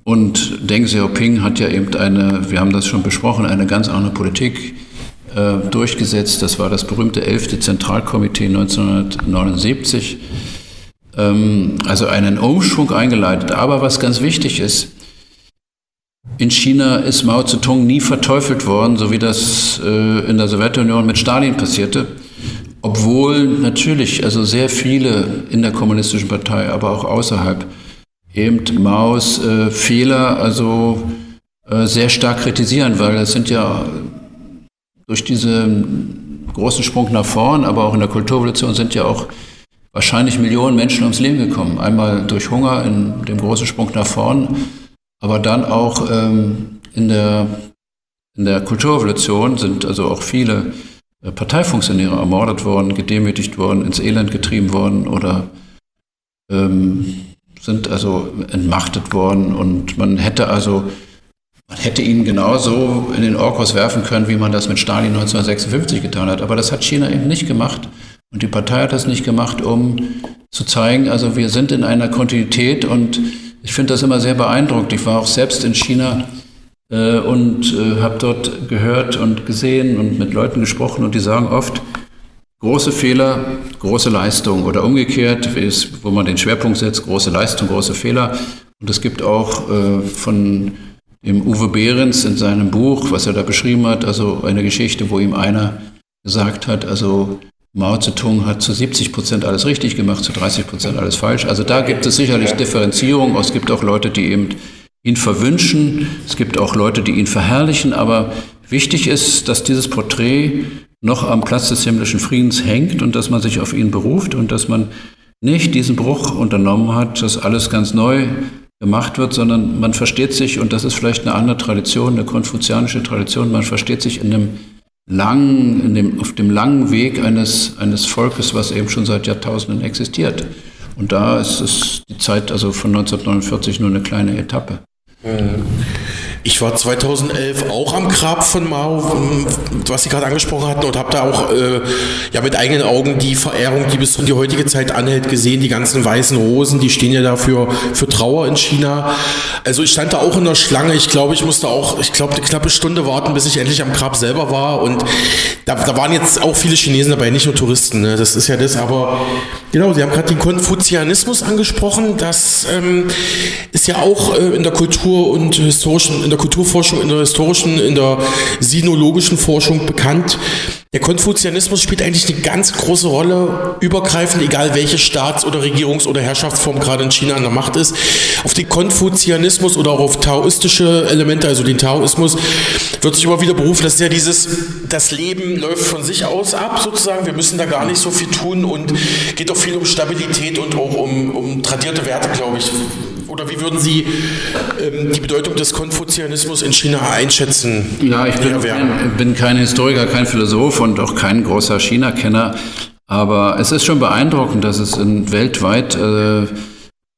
Und Deng Xiaoping hat ja eben eine, wir haben das schon besprochen, eine ganz andere Politik äh, durchgesetzt. Das war das berühmte 11. Zentralkomitee 1979. Ähm, also einen Umschwung eingeleitet. Aber was ganz wichtig ist, in China ist Mao Zedong nie verteufelt worden, so wie das äh, in der Sowjetunion mit Stalin passierte. Obwohl natürlich also sehr viele in der kommunistischen Partei, aber auch außerhalb eben Maos äh, Fehler also äh, sehr stark kritisieren, weil das sind ja durch diesen großen Sprung nach vorn, aber auch in der Kulturrevolution sind ja auch wahrscheinlich Millionen Menschen ums Leben gekommen. Einmal durch Hunger in dem großen Sprung nach vorn, aber dann auch ähm, in, der, in der Kulturrevolution sind also auch viele äh, Parteifunktionäre ermordet worden, gedemütigt worden, ins Elend getrieben worden oder ähm, sind also entmachtet worden und man hätte also man hätte ihn genauso in den Orkos werfen können, wie man das mit Stalin 1956 getan hat. Aber das hat China eben nicht gemacht. Und die Partei hat das nicht gemacht, um zu zeigen, also wir sind in einer Kontinuität und ich finde das immer sehr beeindruckend. Ich war auch selbst in China äh, und äh, habe dort gehört und gesehen und mit Leuten gesprochen und die sagen oft, große Fehler, große Leistung oder umgekehrt, wo man den Schwerpunkt setzt, große Leistung, große Fehler. Und es gibt auch äh, von dem Uwe Behrens in seinem Buch, was er da beschrieben hat, also eine Geschichte, wo ihm einer gesagt hat, also Mao Zedong hat zu 70 Prozent alles richtig gemacht, zu 30 Prozent alles falsch. Also da gibt es sicherlich Differenzierung. Es gibt auch Leute, die eben ihn verwünschen. Es gibt auch Leute, die ihn verherrlichen. Aber wichtig ist, dass dieses Porträt noch am Platz des himmlischen Friedens hängt und dass man sich auf ihn beruft und dass man nicht diesen Bruch unternommen hat, dass alles ganz neu gemacht wird, sondern man versteht sich, und das ist vielleicht eine andere Tradition, eine konfuzianische Tradition, man versteht sich in dem langen, in dem, auf dem langen Weg eines, eines Volkes, was eben schon seit Jahrtausenden existiert. Und da ist es die Zeit also von 1949 nur eine kleine Etappe.
Mhm. Ich war 2011 auch am Grab von Mao, was Sie gerade angesprochen hatten, und habe da auch äh, ja mit eigenen Augen die Verehrung, die bis in die heutige Zeit anhält, gesehen. Die ganzen weißen Rosen, die stehen ja dafür für Trauer in China. Also ich stand da auch in der Schlange. Ich glaube, ich musste auch, ich glaube, eine knappe Stunde warten, bis ich endlich am Grab selber war. Und da, da waren jetzt auch viele Chinesen dabei, nicht nur Touristen. Ne? Das ist ja das. Aber genau, Sie haben gerade den Konfuzianismus angesprochen. Das ähm, ist ja auch äh, in der Kultur und historischen, in der Kulturforschung, in der historischen, in der sinologischen Forschung bekannt. Der Konfuzianismus spielt eigentlich eine ganz große Rolle, übergreifend, egal welche Staats- oder Regierungs- oder Herrschaftsform gerade in China an der Macht ist. Auf den Konfuzianismus oder auch auf taoistische Elemente, also den Taoismus, wird sich immer wieder berufen. Das ist ja dieses, das Leben läuft von sich aus ab, sozusagen. Wir müssen da gar nicht so viel tun und geht auch viel um Stabilität und auch um, um tradierte Werte, glaube ich. Oder wie würden Sie ähm, die Bedeutung des Konfuzianismus in China einschätzen?
Ja, ich bin kein, bin kein Historiker, kein Philosoph und auch kein großer China-Kenner. Aber es ist schon beeindruckend, dass es in weltweit äh,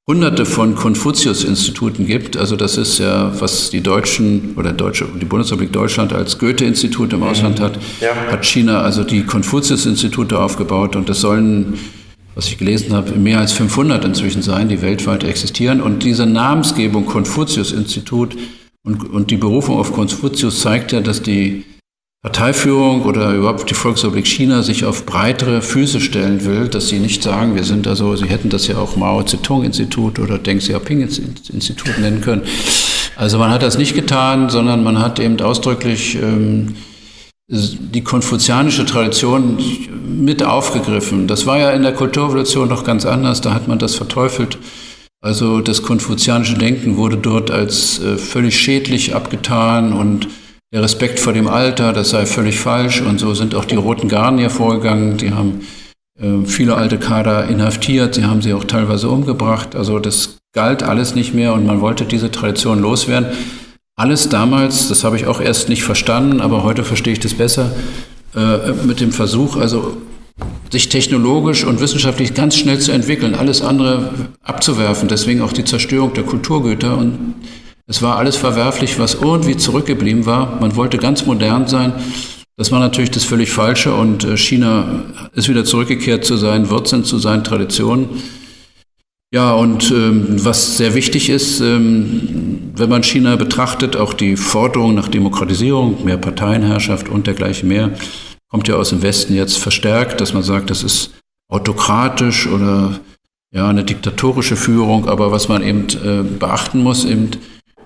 hunderte von Konfuzius-Instituten gibt. Also das ist ja, was die Deutschen oder Deutsche, die Bundesrepublik Deutschland als Goethe-Institut im Ausland hat, ja. hat China also die Konfuzius-Institute aufgebaut und das sollen was ich gelesen habe, mehr als 500 inzwischen sein, die weltweit existieren. Und diese Namensgebung Konfuzius-Institut und, und die Berufung auf Konfuzius zeigt ja, dass die Parteiführung oder überhaupt die Volksrepublik China sich auf breitere Füße stellen will, dass sie nicht sagen, wir sind also, sie hätten das ja auch Mao Zedong-Institut oder Deng Xiaoping-Institut nennen können. Also man hat das nicht getan, sondern man hat eben ausdrücklich ähm, die konfuzianische Tradition mit aufgegriffen. Das war ja in der Kulturrevolution noch ganz anders, da hat man das verteufelt. Also das konfuzianische Denken wurde dort als äh, völlig schädlich abgetan und der Respekt vor dem Alter, das sei völlig falsch. Und so sind auch die Roten Garden hier vorgegangen. Die haben äh, viele alte Kader inhaftiert, sie haben sie auch teilweise umgebracht. Also das galt alles nicht mehr und man wollte diese Tradition loswerden. Alles damals, das habe ich auch erst nicht verstanden, aber heute verstehe ich das besser, äh, mit dem Versuch, also sich technologisch und wissenschaftlich ganz schnell zu entwickeln, alles andere abzuwerfen, deswegen auch die Zerstörung der Kulturgüter. Und es war alles verwerflich, was irgendwie zurückgeblieben war. Man wollte ganz modern sein. Das war natürlich das völlig Falsche und äh, China ist wieder zurückgekehrt zu seinen Wurzeln, zu seinen Traditionen. Ja, und ähm, was sehr wichtig ist, ähm, wenn man China betrachtet, auch die Forderung nach Demokratisierung, mehr Parteienherrschaft und dergleichen mehr, kommt ja aus dem Westen jetzt verstärkt, dass man sagt, das ist autokratisch oder ja, eine diktatorische Führung, aber was man eben äh, beachten muss, eben,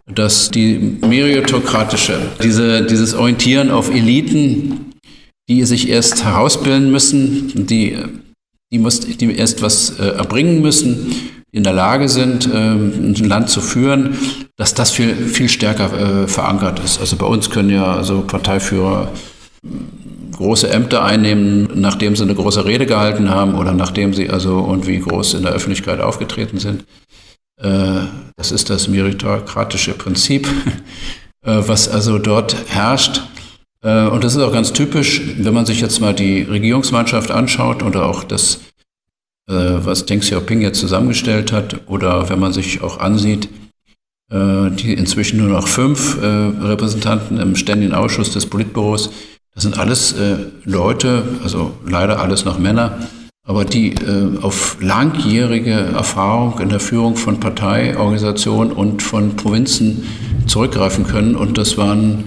dass die meritokratische, diese, dieses Orientieren auf Eliten, die sich erst herausbilden müssen, die, die, muss, die erst was äh, erbringen müssen, in der Lage sind, ähm, ein Land zu führen, dass das viel, viel stärker äh, verankert ist. Also bei uns können ja also Parteiführer große Ämter einnehmen, nachdem sie eine große Rede gehalten haben oder nachdem sie also irgendwie groß in der Öffentlichkeit aufgetreten sind. Äh, das ist das meritokratische Prinzip, äh, was also dort herrscht. Äh, und das ist auch ganz typisch, wenn man sich jetzt mal die Regierungsmannschaft anschaut oder auch das, was Deng Xiaoping jetzt zusammengestellt hat, oder wenn man sich auch ansieht, die inzwischen nur noch fünf Repräsentanten im Ständigen Ausschuss des Politbüros, das sind alles äh, Leute, also leider alles noch Männer, aber die äh, auf langjährige Erfahrung in der Führung von Parteiorganisationen und von Provinzen zurückgreifen können. Und das waren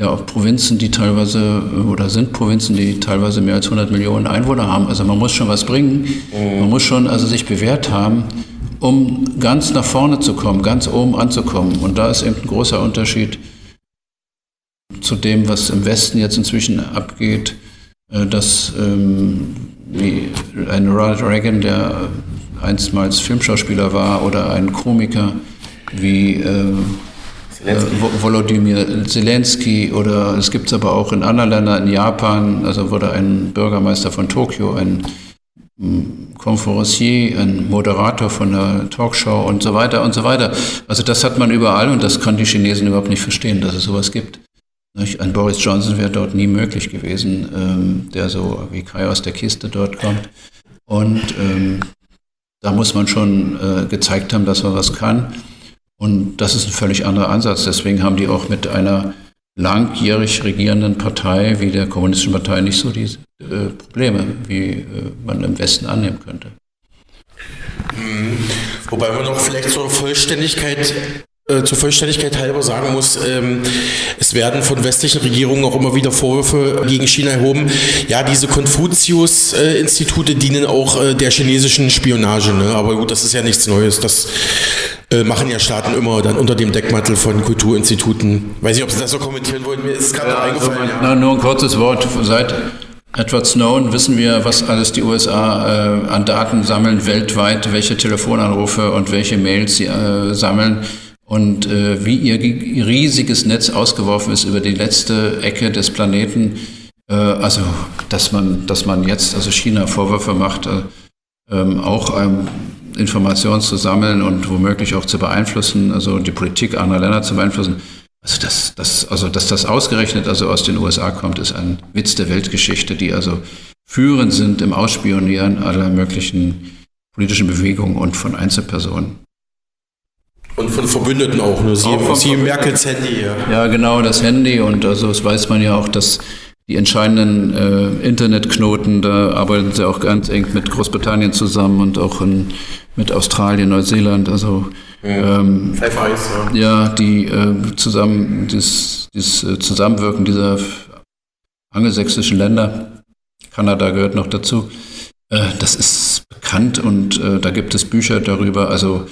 ja auch Provinzen, die teilweise oder sind Provinzen, die teilweise mehr als 100 Millionen Einwohner haben. Also man muss schon was bringen. Man muss schon also sich bewährt haben, um ganz nach vorne zu kommen, ganz oben anzukommen. Und da ist eben ein großer Unterschied zu dem, was im Westen jetzt inzwischen abgeht, äh, dass ähm, wie ein Ronald Reagan, der einstmals Filmschauspieler war, oder ein Komiker wie äh, äh Volodymyr Zelensky oder es gibt es aber auch in anderen Ländern, in Japan, also wurde ein Bürgermeister von Tokio, ein Konferencier, ein Moderator von einer Talkshow und so weiter und so weiter. Also das hat man überall und das kann die Chinesen überhaupt nicht verstehen, dass es sowas gibt. Ein Boris Johnson wäre dort nie möglich gewesen, ähm, der so wie Kai aus der Kiste dort kommt. Und ähm, da muss man schon äh, gezeigt haben, dass man was kann. Und das ist ein völlig anderer Ansatz. Deswegen haben die auch mit einer langjährig regierenden Partei wie der Kommunistischen Partei nicht so diese äh, Probleme, wie äh, man im Westen annehmen könnte.
Mhm. Wobei man noch vielleicht zur Vollständigkeit zur Vollständigkeit halber sagen muss, ähm, es werden von westlichen Regierungen auch immer wieder Vorwürfe gegen China erhoben. Ja, diese Konfuzius-Institute dienen auch äh, der chinesischen Spionage. Ne? Aber gut, das ist ja nichts Neues. Das äh, machen ja Staaten immer dann unter dem Deckmantel von Kulturinstituten. Weiß nicht, ob Sie das so kommentieren wollen. Mir ist gerade ja, eingefallen.
Also, ja. nur ein kurzes Wort. Seit Edward Snowden wissen wir, was alles die USA äh, an Daten sammeln weltweit, welche Telefonanrufe und welche Mails sie äh, sammeln und äh, wie ihr riesiges Netz ausgeworfen ist über die letzte Ecke des Planeten. Äh, also, dass man, dass man jetzt also China Vorwürfe macht, äh, ähm, auch ähm, Informationen zu sammeln und womöglich auch zu beeinflussen, also die Politik anderer Länder zu beeinflussen. Also, dass, dass, also, dass das ausgerechnet also aus den USA kommt, ist ein Witz der Weltgeschichte, die also führend sind im Ausspionieren aller möglichen politischen Bewegungen und von Einzelpersonen.
Und von Verbündeten auch, ne? Sie, auch Sie Merkels Handy, ja.
Ja, genau, das Handy. Und also das weiß man ja auch, dass die entscheidenden äh, Internetknoten, da arbeiten sie auch ganz eng mit Großbritannien zusammen und auch in, mit Australien, Neuseeland. Also ja, ähm, ja. ja die äh, zusammen, das, das äh, Zusammenwirken dieser angelsächsischen Länder, Kanada gehört noch dazu, äh, das ist bekannt und äh, da gibt es Bücher darüber. Also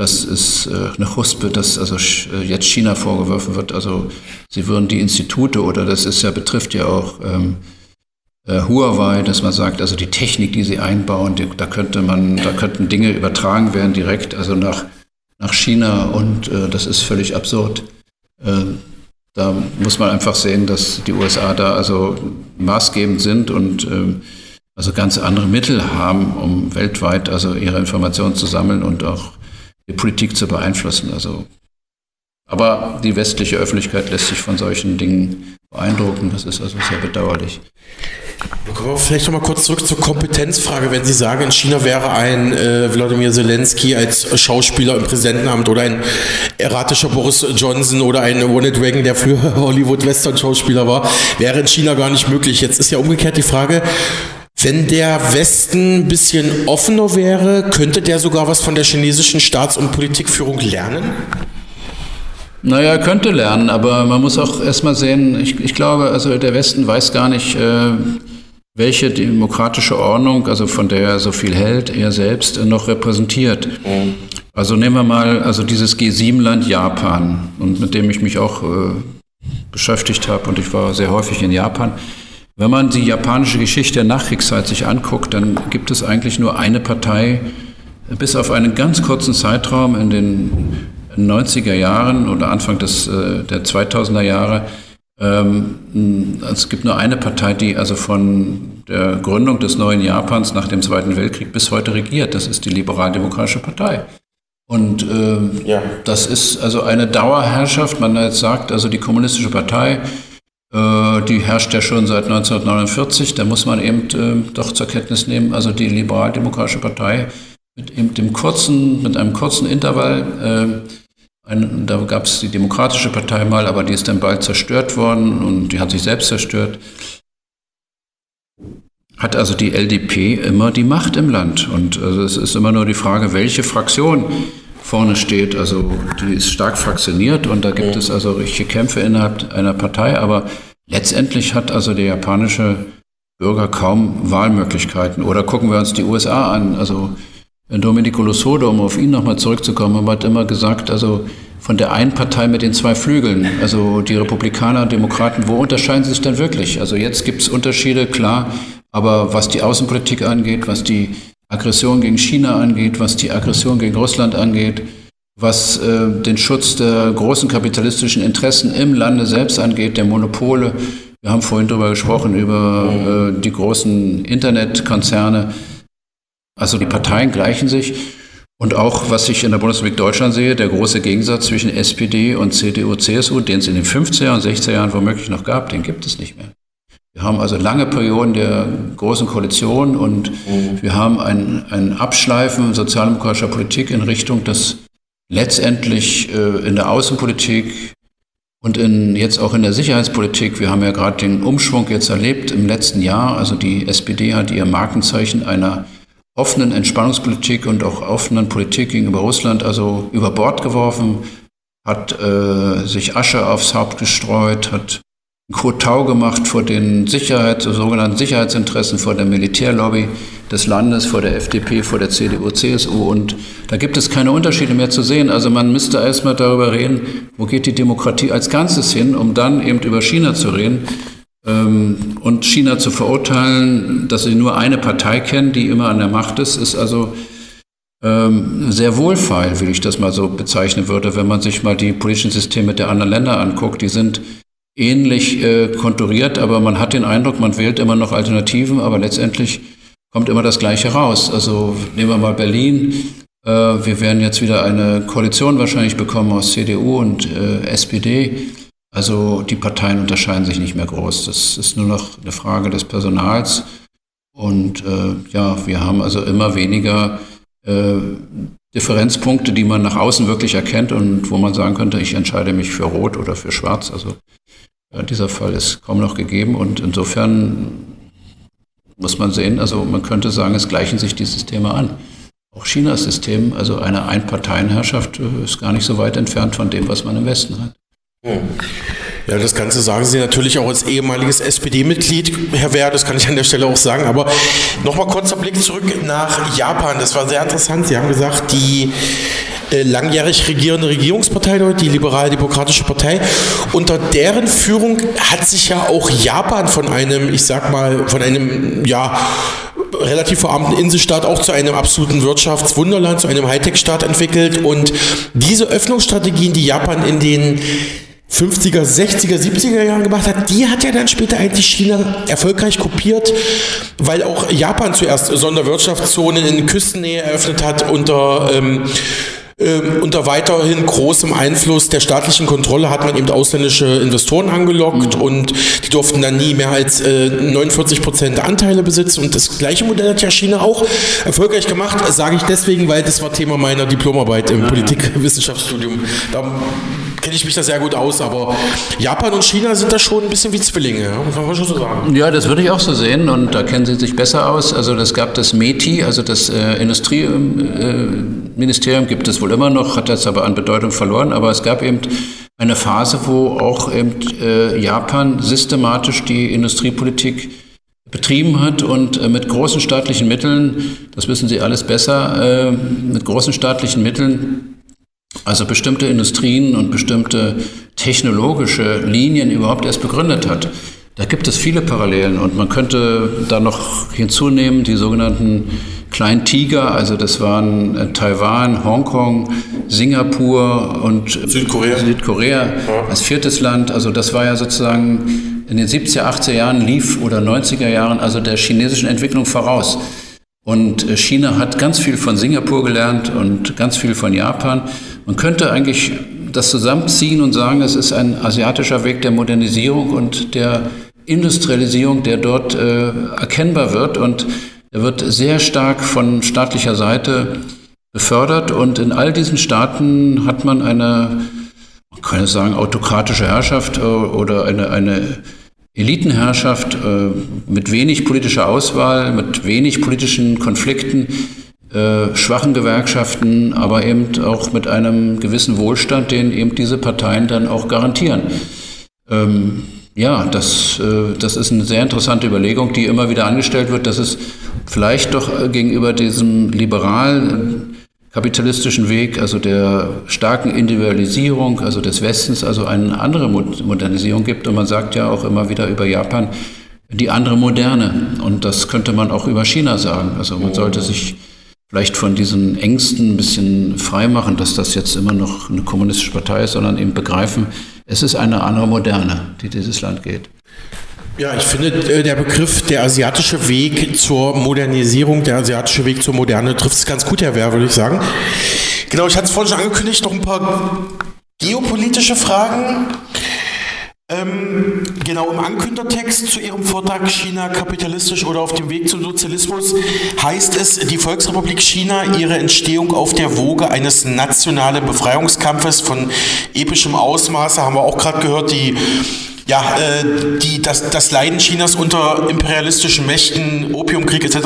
das ist äh, eine Huspe, dass also äh, jetzt China vorgeworfen wird. Also sie würden die Institute oder das ist ja betrifft ja auch ähm, äh, Huawei, dass man sagt, also die Technik, die sie einbauen, die, da könnte man, da könnten Dinge übertragen werden direkt, also nach nach China und äh, das ist völlig absurd. Äh, da muss man einfach sehen, dass die USA da also maßgebend sind und äh, also ganz andere Mittel haben, um weltweit also ihre Informationen zu sammeln und auch die Politik zu beeinflussen. Also, aber die westliche Öffentlichkeit lässt sich von solchen Dingen beeindrucken. Das ist also sehr bedauerlich.
Kommen wir vielleicht noch mal kurz zurück zur Kompetenzfrage. Wenn Sie sagen, in China wäre ein äh, Wladimir Zelensky als Schauspieler im Präsidentenamt oder ein erratischer Boris Johnson oder ein Ronald Reagan, der früher Hollywood-Western-Schauspieler war, wäre in China gar nicht möglich. Jetzt ist ja umgekehrt die Frage, Wenn der Westen ein bisschen offener wäre, könnte der sogar was von der chinesischen Staats- und Politikführung lernen?
Naja, könnte lernen, aber man muss auch erstmal sehen, ich, ich glaube, also der Westen weiß gar nicht, äh, welche demokratische Ordnung, also von der er so viel hält, er selbst äh, noch repräsentiert. Mhm. Also nehmen wir mal also dieses G7-Land Japan, und mit dem ich mich auch äh, beschäftigt habe und ich war sehr häufig in Japan. Wenn man die japanische Geschichte der Nachkriegszeit sich anguckt, dann gibt es eigentlich nur eine Partei, bis auf einen ganz kurzen Zeitraum in den 90er Jahren oder Anfang des, äh, der 2000er Jahre. Ähm, es gibt nur eine Partei, die also von der Gründung des neuen Japans nach dem Zweiten Weltkrieg bis heute regiert. Das ist die Liberaldemokratische Partei. Und äh, ja. das ist also eine Dauerherrschaft. Man jetzt sagt, also die Kommunistische Partei die herrscht ja schon seit 1949. Da muss man eben äh, doch zur Kenntnis nehmen, also die Liberaldemokratische Partei mit eben dem kurzen, mit einem kurzen Intervall. Äh, da gab es die Demokratische Partei mal, aber die ist dann bald zerstört worden und die hat sich selbst zerstört. Hat also die LDP immer die Macht im Land. Und also es ist immer nur die Frage, welche Fraktion vorne steht. Also die ist stark fraktioniert und da gibt es also richtige Kämpfe innerhalb einer Partei, aber letztendlich hat also der japanische Bürger kaum Wahlmöglichkeiten. Oder gucken wir uns die USA an. Also Domenico Losodo, um auf ihn nochmal zurückzukommen, hat immer gesagt, also von der einen Partei mit den zwei Flügeln, also die Republikaner und Demokraten, wo unterscheiden sie sich denn wirklich? Also jetzt gibt es Unterschiede, klar, aber was die Außenpolitik angeht, was die Aggression gegen China angeht, was die Aggression gegen Russland angeht, was äh, den Schutz der großen kapitalistischen Interessen im Lande selbst angeht, der Monopole. Wir haben vorhin darüber gesprochen, über äh, die großen Internetkonzerne. Also die Parteien gleichen sich. Und auch, was ich in der Bundesrepublik Deutschland sehe, der große Gegensatz zwischen SPD und CDU, CSU, den es in den 50er und 60er Jahren womöglich noch gab, den gibt es nicht mehr. Wir haben also lange Perioden der großen Koalition und mhm. wir haben ein, ein Abschleifen sozialdemokratischer Politik in Richtung, dass letztendlich äh, in der Außenpolitik und in, jetzt auch in der Sicherheitspolitik, wir haben ja gerade den Umschwung jetzt erlebt im letzten Jahr, also die SPD hat ihr Markenzeichen einer offenen Entspannungspolitik und auch offenen Politik gegenüber Russland also über Bord geworfen, hat äh, sich Asche aufs Haupt gestreut, hat Kotau gemacht vor den Sicherheit, sogenannten Sicherheitsinteressen, vor der Militärlobby des Landes, vor der FDP, vor der CDU, CSU. Und da gibt es keine Unterschiede mehr zu sehen. Also man müsste erstmal darüber reden, wo geht die Demokratie als Ganzes hin, um dann eben über China zu reden ähm, und China zu verurteilen, dass sie nur eine Partei kennen, die immer an der Macht ist, ist also ähm, sehr wohlfeil, wie ich das mal so bezeichnen würde, wenn man sich mal die politischen Systeme der anderen Länder anguckt. Die sind ähnlich äh, konturiert, aber man hat den Eindruck, man wählt immer noch Alternativen, aber letztendlich kommt immer das Gleiche raus. Also nehmen wir mal Berlin. Äh, wir werden jetzt wieder eine Koalition wahrscheinlich bekommen aus CDU und äh, SPD. Also die Parteien unterscheiden sich nicht mehr groß. Das ist nur noch eine Frage des Personals. Und äh, ja, wir haben also immer weniger äh, Differenzpunkte, die man nach außen wirklich erkennt und wo man sagen könnte, ich entscheide mich für Rot oder für Schwarz. Also dieser Fall ist kaum noch gegeben und insofern muss man sehen, also man könnte sagen, es gleichen sich die Systeme an. Auch Chinas System, also eine Einparteienherrschaft, äh, ist gar nicht so weit entfernt von dem, was man im Westen hat.
Hm. Ja, das Ganze sagen Sie natürlich auch als ehemaliges SPD-Mitglied, Herr Wehr, das kann ich an der Stelle auch sagen. Aber nochmal kurzer Blick zurück nach Japan. Das war sehr interessant. Sie haben gesagt, die äh, langjährig regierende Regierungspartei dort, die Liberal-Demokratische Partei. Unter deren Führung hat sich ja auch Japan von einem, ich sag mal, von einem, ja, relativ verarmten Inselstaat auch zu einem absoluten Wirtschaftswunderland, zu einem Hightech-Staat entwickelt. Und diese Öffnungsstrategien, die Japan in den 50er, 60er, 70er Jahren gemacht hat, die hat ja dann später eigentlich China erfolgreich kopiert, weil auch Japan zuerst Sonderwirtschaftszonen in Küstennähe eröffnet hat unter ähm, ähm, unter weiterhin großem Einfluss der staatlichen Kontrolle hat man eben ausländische Investoren angelockt mhm. und die durften dann nie mehr als äh, 49 Prozent der Anteile besitzen. Und das gleiche Modell hat ja China auch erfolgreich gemacht, sage ich deswegen, weil das war Thema meiner Diplomarbeit im Politikwissenschaftsstudium. Da kenne ich mich da sehr gut aus, aber Japan und China sind da schon ein bisschen wie Zwillinge, kann man schon
so sagen. Ja, das würde ich auch so sehen und da kennen sie sich besser aus. Also das gab das METI, also das äh, Industrieministerium äh, gibt es wohl immer noch, hat das aber an Bedeutung verloren, aber es gab eben eine Phase, wo auch eben äh, Japan systematisch die Industriepolitik betrieben hat und äh, mit großen staatlichen Mitteln, das wissen Sie alles besser, äh, mit großen staatlichen Mitteln, also bestimmte Industrien und bestimmte technologische Linien überhaupt erst begründet hat. Da gibt es viele Parallelen und man könnte da noch hinzunehmen die sogenannten Kleinen Tiger, also das waren äh, Taiwan, Hongkong, Singapur und Südkorea, Südkorea als viertes Land. Also das war ja sozusagen in den 70er, 80er Jahren lief oder 90er Jahren also der chinesischen Entwicklung voraus. Und äh, China hat ganz viel von Singapur gelernt und ganz viel von Japan. Man könnte eigentlich das zusammenziehen und sagen, es ist ein asiatischer Weg der Modernisierung und der Industrialisierung, der dort äh, erkennbar wird. Und er wird sehr stark von staatlicher Seite befördert. Und in all diesen Staaten hat man eine, man kann sagen, autokratische Herrschaft äh, oder eine, eine Elitenherrschaft äh, mit wenig politischer Auswahl, mit wenig politischen Konflikten, äh, schwachen Gewerkschaften, aber eben auch mit einem gewissen Wohlstand, den eben diese Parteien dann auch garantieren. Ähm, ja, das, äh, das ist eine sehr interessante Überlegung, die immer wieder angestellt wird, dass es vielleicht doch äh, gegenüber diesem liberalen kapitalistischen Weg, also der starken Individualisierung, also des Westens, also eine andere Modernisierung gibt. Und man sagt ja auch immer wieder über Japan, die andere Moderne. Und das könnte man auch über China sagen. Also man sollte sich vielleicht von diesen Ängsten ein bisschen freimachen, dass das jetzt immer noch eine kommunistische Partei ist, sondern eben begreifen, es ist eine andere Moderne, die dieses Land geht.
Ja, ich finde, äh, der Begriff der asiatische Weg zur Modernisierung, der asiatische Weg zur Moderne trifft es ganz gut, Herr Wehr, würde ich sagen. Genau, ich hatte es vorhin schon angekündigt, noch ein paar geopolitische Fragen. Ähm, genau, im Ankündertext zu Ihrem Vortrag China kapitalistisch oder auf dem Weg zum Sozialismus heißt es, die Volksrepublik China, ihre Entstehung auf der Woge eines nationalen Befreiungskampfes von epischem Ausmaße, haben wir auch gerade gehört, die ja, äh, die, das, das Leiden Chinas unter imperialistischen Mächten, Opiumkrieg etc.,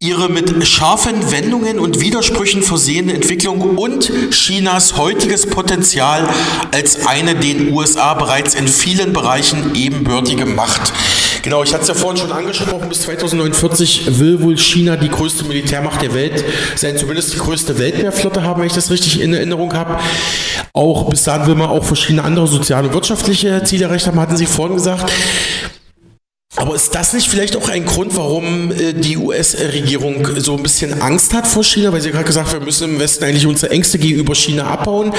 ihre mit scharfen Wendungen und Widersprüchen versehene Entwicklung und Chinas heutiges Potenzial als eine den USA bereits in vielen Bereichen ebenbürtige Macht. Genau, ich hatte es ja vorhin schon angesprochen, bis 2049 will wohl China die größte Militärmacht der Welt sein, zumindest die größte Weltmeerflotte haben, wenn ich das richtig in Erinnerung habe. Auch bis dahin will man auch verschiedene andere soziale und wirtschaftliche Ziele erreicht haben, hatten Sie vorhin gesagt. Aber ist das nicht vielleicht auch ein Grund, warum äh, die US-Regierung so ein bisschen Angst hat vor China? Weil Sie gerade gesagt haben, wir müssen im Westen eigentlich unsere Ängste gegenüber China abbauen.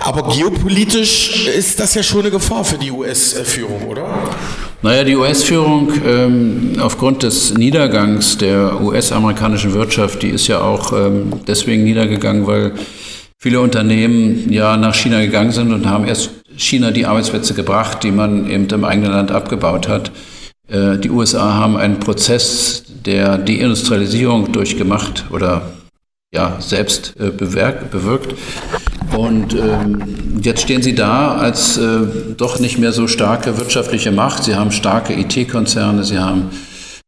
Aber geopolitisch ist das ja schon eine Gefahr für die US-Führung, oder?
Naja, die US-Führung ähm, aufgrund des Niedergangs der US-amerikanischen Wirtschaft, die ist ja auch ähm, deswegen niedergegangen, weil viele Unternehmen ja nach China gegangen sind und haben erst China die Arbeitsplätze gebracht, die man eben im eigenen Land abgebaut hat. Äh, die USA haben einen Prozess der Deindustrialisierung durchgemacht oder ja, selbst äh, bewirkt. Und ähm, jetzt stehen sie da als äh, doch nicht mehr so starke wirtschaftliche Macht. Sie haben starke IT-Konzerne, sie haben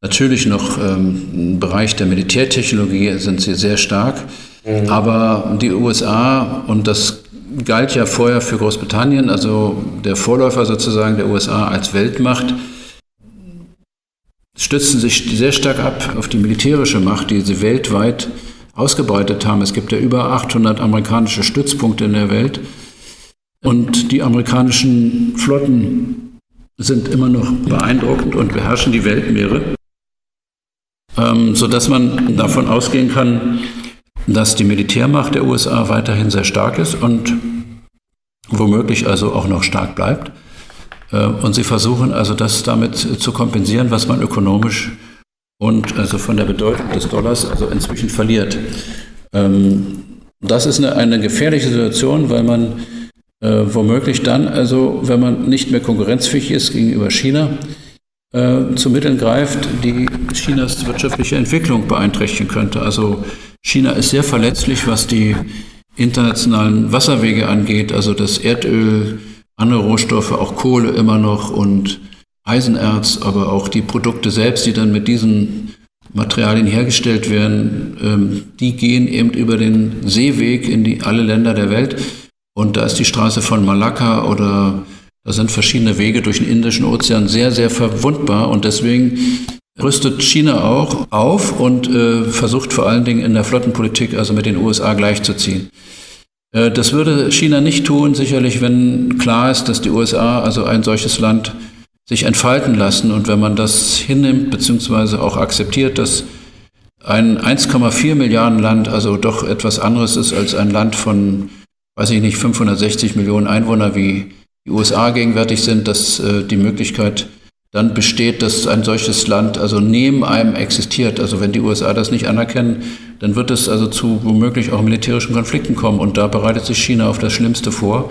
natürlich noch ähm, im Bereich der Militärtechnologie sind sie sehr stark. Mhm. Aber die USA, und das galt ja vorher für Großbritannien, also der Vorläufer sozusagen der USA als Weltmacht, stützen sich sehr stark ab auf die militärische Macht, die sie weltweit ausgebreitet haben. Es gibt ja über 800 amerikanische Stützpunkte in der Welt und die amerikanischen Flotten sind immer noch beeindruckend und beherrschen die Weltmeere, ähm, sodass man davon ausgehen kann, dass die Militärmacht der USA weiterhin sehr stark ist und womöglich also auch noch stark bleibt. Äh, und sie versuchen also das damit zu kompensieren, was man ökonomisch und also von der Bedeutung des Dollars also inzwischen verliert. Ähm, das ist eine, eine gefährliche Situation, weil man äh, womöglich dann, also wenn man nicht mehr konkurrenzfähig ist gegenüber China, äh, zu Mitteln greift, die Chinas wirtschaftliche Entwicklung beeinträchtigen könnte. Also China ist sehr verletzlich, was die internationalen Wasserwege angeht, also das Erdöl, andere Rohstoffe, auch Kohle immer noch und Eisenerz, aber auch die Produkte selbst, die dann mit diesen Materialien hergestellt werden, ähm, die gehen eben über den Seeweg in die, alle Länder der Welt. Und da ist die Straße von Malakka oder da sind verschiedene Wege durch den Indischen Ozean sehr, sehr verwundbar. Und deswegen rüstet China auch auf und äh, versucht vor allen Dingen in der Flottenpolitik, also mit den USA gleichzuziehen. Äh, das würde China nicht tun, sicherlich, wenn klar ist, dass die USA, also ein solches Land, sich entfalten lassen. Und wenn man das hinnimmt, beziehungsweise auch akzeptiert, dass ein 1,4 Milliarden Land also doch etwas anderes ist als ein Land von, weiß ich nicht, 560 Millionen Einwohner wie die USA gegenwärtig sind, dass äh, die Möglichkeit dann besteht, dass ein solches Land also neben einem existiert. Also wenn die USA das nicht anerkennen, dann wird es also zu womöglich auch militärischen Konflikten kommen. Und da bereitet sich China auf das Schlimmste vor.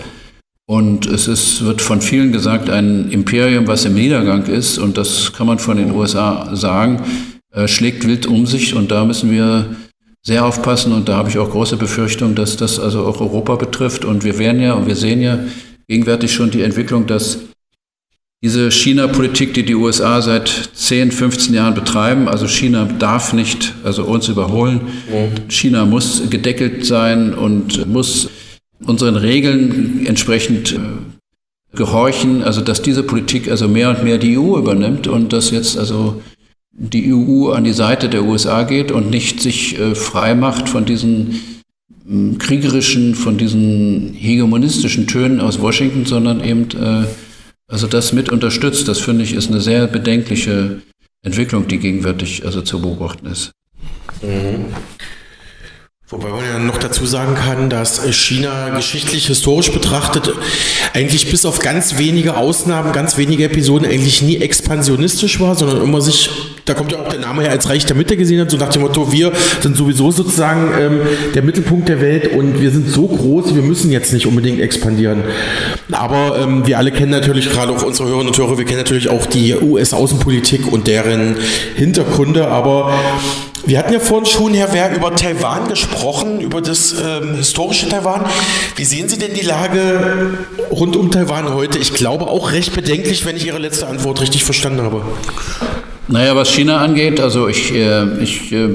Und es ist, wird von vielen gesagt, ein Imperium, was im Niedergang ist, und das kann man von den USA sagen, äh, schlägt wild um sich. Und da müssen wir sehr aufpassen. Und da habe ich auch große Befürchtung, dass das also auch Europa betrifft. Und wir werden ja, und wir sehen ja gegenwärtig schon die Entwicklung, dass diese China-Politik, die die USA seit 10, 15 Jahren betreiben, also China darf nicht, also uns überholen. Mhm. China muss gedeckelt sein und muss unseren Regeln entsprechend äh, gehorchen, also dass diese Politik also mehr und mehr die EU übernimmt und dass jetzt also die EU an die Seite der USA geht und nicht sich äh, frei macht von diesen kriegerischen, von diesen hegemonistischen Tönen aus Washington, sondern eben äh, also das mit unterstützt. Das finde ich ist eine sehr bedenkliche Entwicklung, die gegenwärtig also zu beobachten ist. Mhm.
Wobei man ja noch dazu sagen kann, dass China geschichtlich, historisch betrachtet eigentlich bis auf ganz wenige Ausnahmen, ganz wenige Episoden eigentlich nie expansionistisch war, sondern immer sich, da kommt ja auch der Name her, als Reich der Mitte gesehen hat, so nach dem Motto, wir sind sowieso sozusagen ähm, der Mittelpunkt der Welt und wir sind so groß, wir müssen jetzt nicht unbedingt expandieren. Aber ähm, wir alle kennen natürlich, gerade auch unsere Hörerinnen und Hörer, wir kennen natürlich auch die US-Außenpolitik und deren Hintergründe, aber wir hatten ja vorhin schon, Herr Wehr, über Taiwan gesprochen, über das ähm, historische Taiwan. Wie sehen Sie denn die Lage rund um Taiwan heute? Ich glaube auch recht bedenklich, wenn ich Ihre letzte Antwort richtig verstanden habe.
Naja, was China angeht, also ich, äh, ich äh,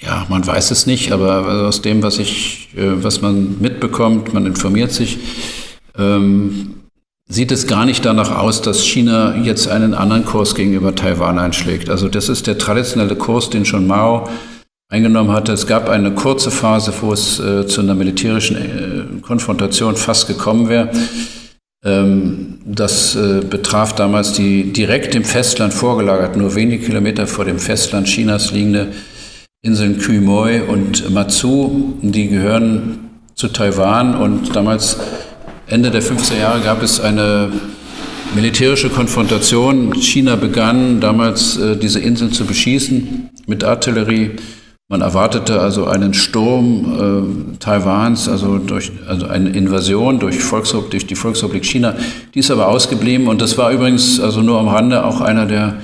ja, man weiß es nicht, aber aus dem, was ich, äh, was man mitbekommt, man informiert sich, ähm, sieht es gar nicht danach aus, dass China jetzt einen anderen Kurs gegenüber Taiwan einschlägt. Also das ist der traditionelle Kurs, den schon Mao eingenommen hatte. Es gab eine kurze Phase, wo es äh, zu einer militärischen äh, Konfrontation fast gekommen wäre. Ähm, das äh, betraf damals die direkt im Festland vorgelagert, nur wenige Kilometer vor dem Festland Chinas liegende Inseln Quemoy und Matsu. Die gehören zu Taiwan und damals Ende der 50er Jahre gab es eine militärische Konfrontation. China begann damals äh, diese Inseln zu beschießen mit Artillerie. Man erwartete also einen Sturm äh, Taiwans, also, durch, also eine Invasion durch, Volksrepublik, durch die Volksrepublik China. Die ist aber ausgeblieben und das war übrigens also nur am Rande auch einer der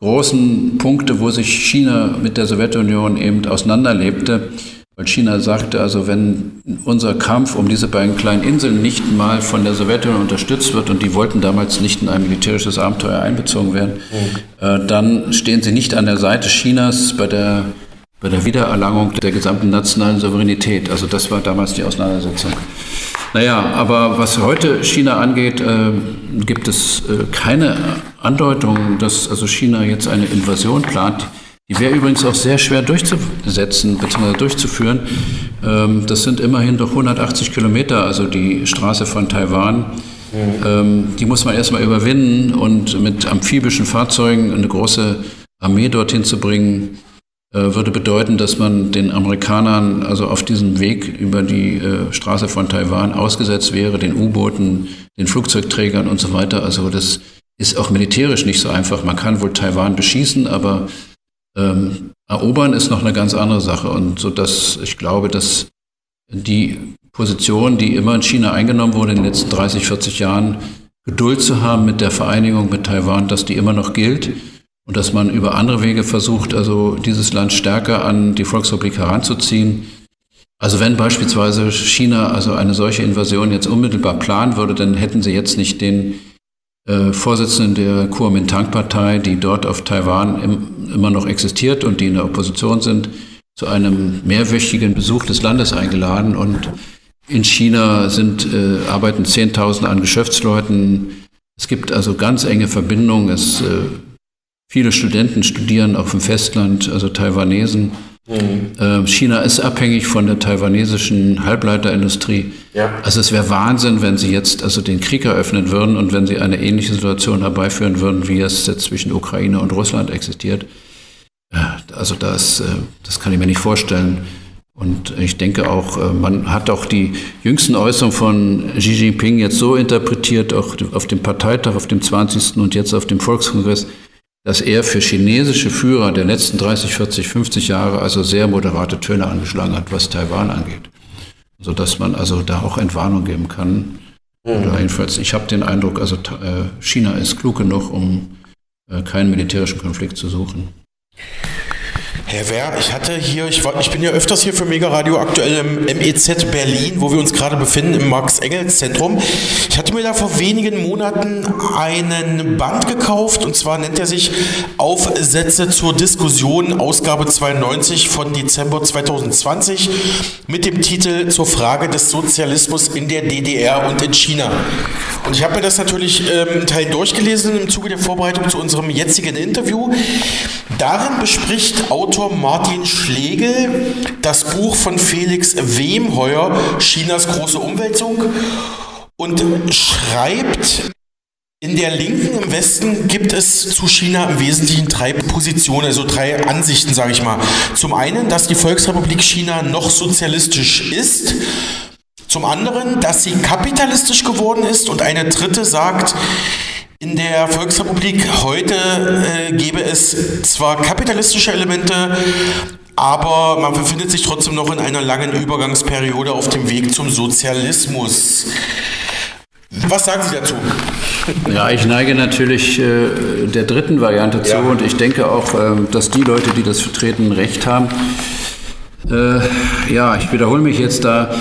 großen Punkte, wo sich China mit der Sowjetunion eben auseinanderlebte. Weil China sagte, also wenn unser Kampf um diese beiden kleinen Inseln nicht mal von der Sowjetunion unterstützt wird und die wollten damals nicht in ein militärisches Abenteuer einbezogen werden, mhm. äh, dann stehen sie nicht an der Seite Chinas bei der, bei der Wiedererlangung der gesamten nationalen Souveränität. Also das war damals die Auseinandersetzung. Naja, aber was heute China angeht, äh, gibt es äh, keine Andeutung, dass also China jetzt eine Invasion plant. Die wäre übrigens auch sehr schwer durchzusetzen bzw. durchzuführen. Ähm, das sind immerhin doch 180 Kilometer, also die Straße von Taiwan. Mhm. Die muss man erstmal überwinden und mit amphibischen Fahrzeugen eine große Armee dorthin zu bringen, äh, würde bedeuten, dass man den Amerikanern also auf diesem Weg über die äh, Straße von Taiwan ausgesetzt wäre, den U-Booten, den Flugzeugträgern und so weiter. Also das ist auch militärisch nicht so einfach. Man kann wohl Taiwan beschießen, aber ähm, erobern ist noch eine ganz andere Sache und so dass ich glaube, dass die Position, die immer in China eingenommen wurde in den letzten 30, 40 Jahren, Geduld zu haben mit der Vereinigung mit Taiwan, dass die immer noch gilt und dass man über andere Wege versucht, also dieses Land stärker an die Volksrepublik heranzuziehen. Also wenn beispielsweise China also eine solche Invasion jetzt unmittelbar planen würde, dann hätten sie jetzt nicht den äh, Vorsitzenden der Kuomintang-Partei, die dort auf Taiwan im, immer noch existiert und die in der Opposition sind, zu einem mehrwöchigen Besuch des Landes eingeladen. Und in China sind, äh, arbeiten Zehntausende an Geschäftsleuten. Es gibt also ganz enge Verbindungen. Es, äh, viele Studenten studieren auf dem Festland, also Taiwanesen. Mhm. China ist abhängig von der taiwanesischen Halbleiterindustrie. Ja. Also es wäre Wahnsinn, wenn sie jetzt also den Krieg eröffnen würden und wenn sie eine ähnliche Situation herbeiführen würden, wie es jetzt zwischen Ukraine und Russland existiert. Also das, äh, das kann ich mir nicht vorstellen. Und ich denke auch, äh, man hat auch die jüngsten Äußerungen von Xi Jinping jetzt so interpretiert, auch auf dem Parteitag, auf dem 20. und jetzt auf dem Volkskongress, dass er für chinesische Führer der letzten 30, 40, 50 Jahre also sehr moderate Töne angeschlagen hat, was Taiwan angeht. Sodass man also da auch Entwarnung geben kann. Mhm. Oder jedenfalls, ich habe den Eindruck, also äh, China ist klug genug, um äh, keinen militärischen Konflikt zu suchen.
Herr Wehr, ich hatte hier, ich, war, ich bin ja öfters hier für Mega Radio aktuell im MEZ Berlin, wo wir uns gerade befinden, im Max-Engels-Zentrum. Ich hatte mir da vor wenigen Monaten einen Band gekauft und zwar nennt er sich Aufsätze zur Diskussion, Ausgabe 92 von Dezember 2020 mit dem Titel Zur Frage des Sozialismus in der DDR und in China. Und ich habe mir das natürlich ähm, in Teilen durchgelesen im Zuge der Vorbereitung zu unserem jetzigen Interview. Darin bespricht Autor Martin Schlegel das Buch von Felix Wemheuer, Chinas große Umwälzung, und schreibt, in der Linken im Westen gibt es zu China im Wesentlichen drei Positionen, also drei Ansichten, sage ich mal. Zum einen, dass die Volksrepublik China noch sozialistisch ist. Zum anderen, dass sie kapitalistisch geworden ist. Und eine dritte sagt, in der Volksrepublik heute äh, gäbe es zwar kapitalistische Elemente, aber man befindet sich trotzdem noch in einer langen Übergangsperiode auf dem Weg zum Sozialismus. Was sagen Sie dazu?
Ja, ich neige natürlich äh, der dritten Variante zu ja. und ich denke auch, äh, dass die Leute, die das vertreten, recht haben. Äh, ja, ich wiederhole mich jetzt da.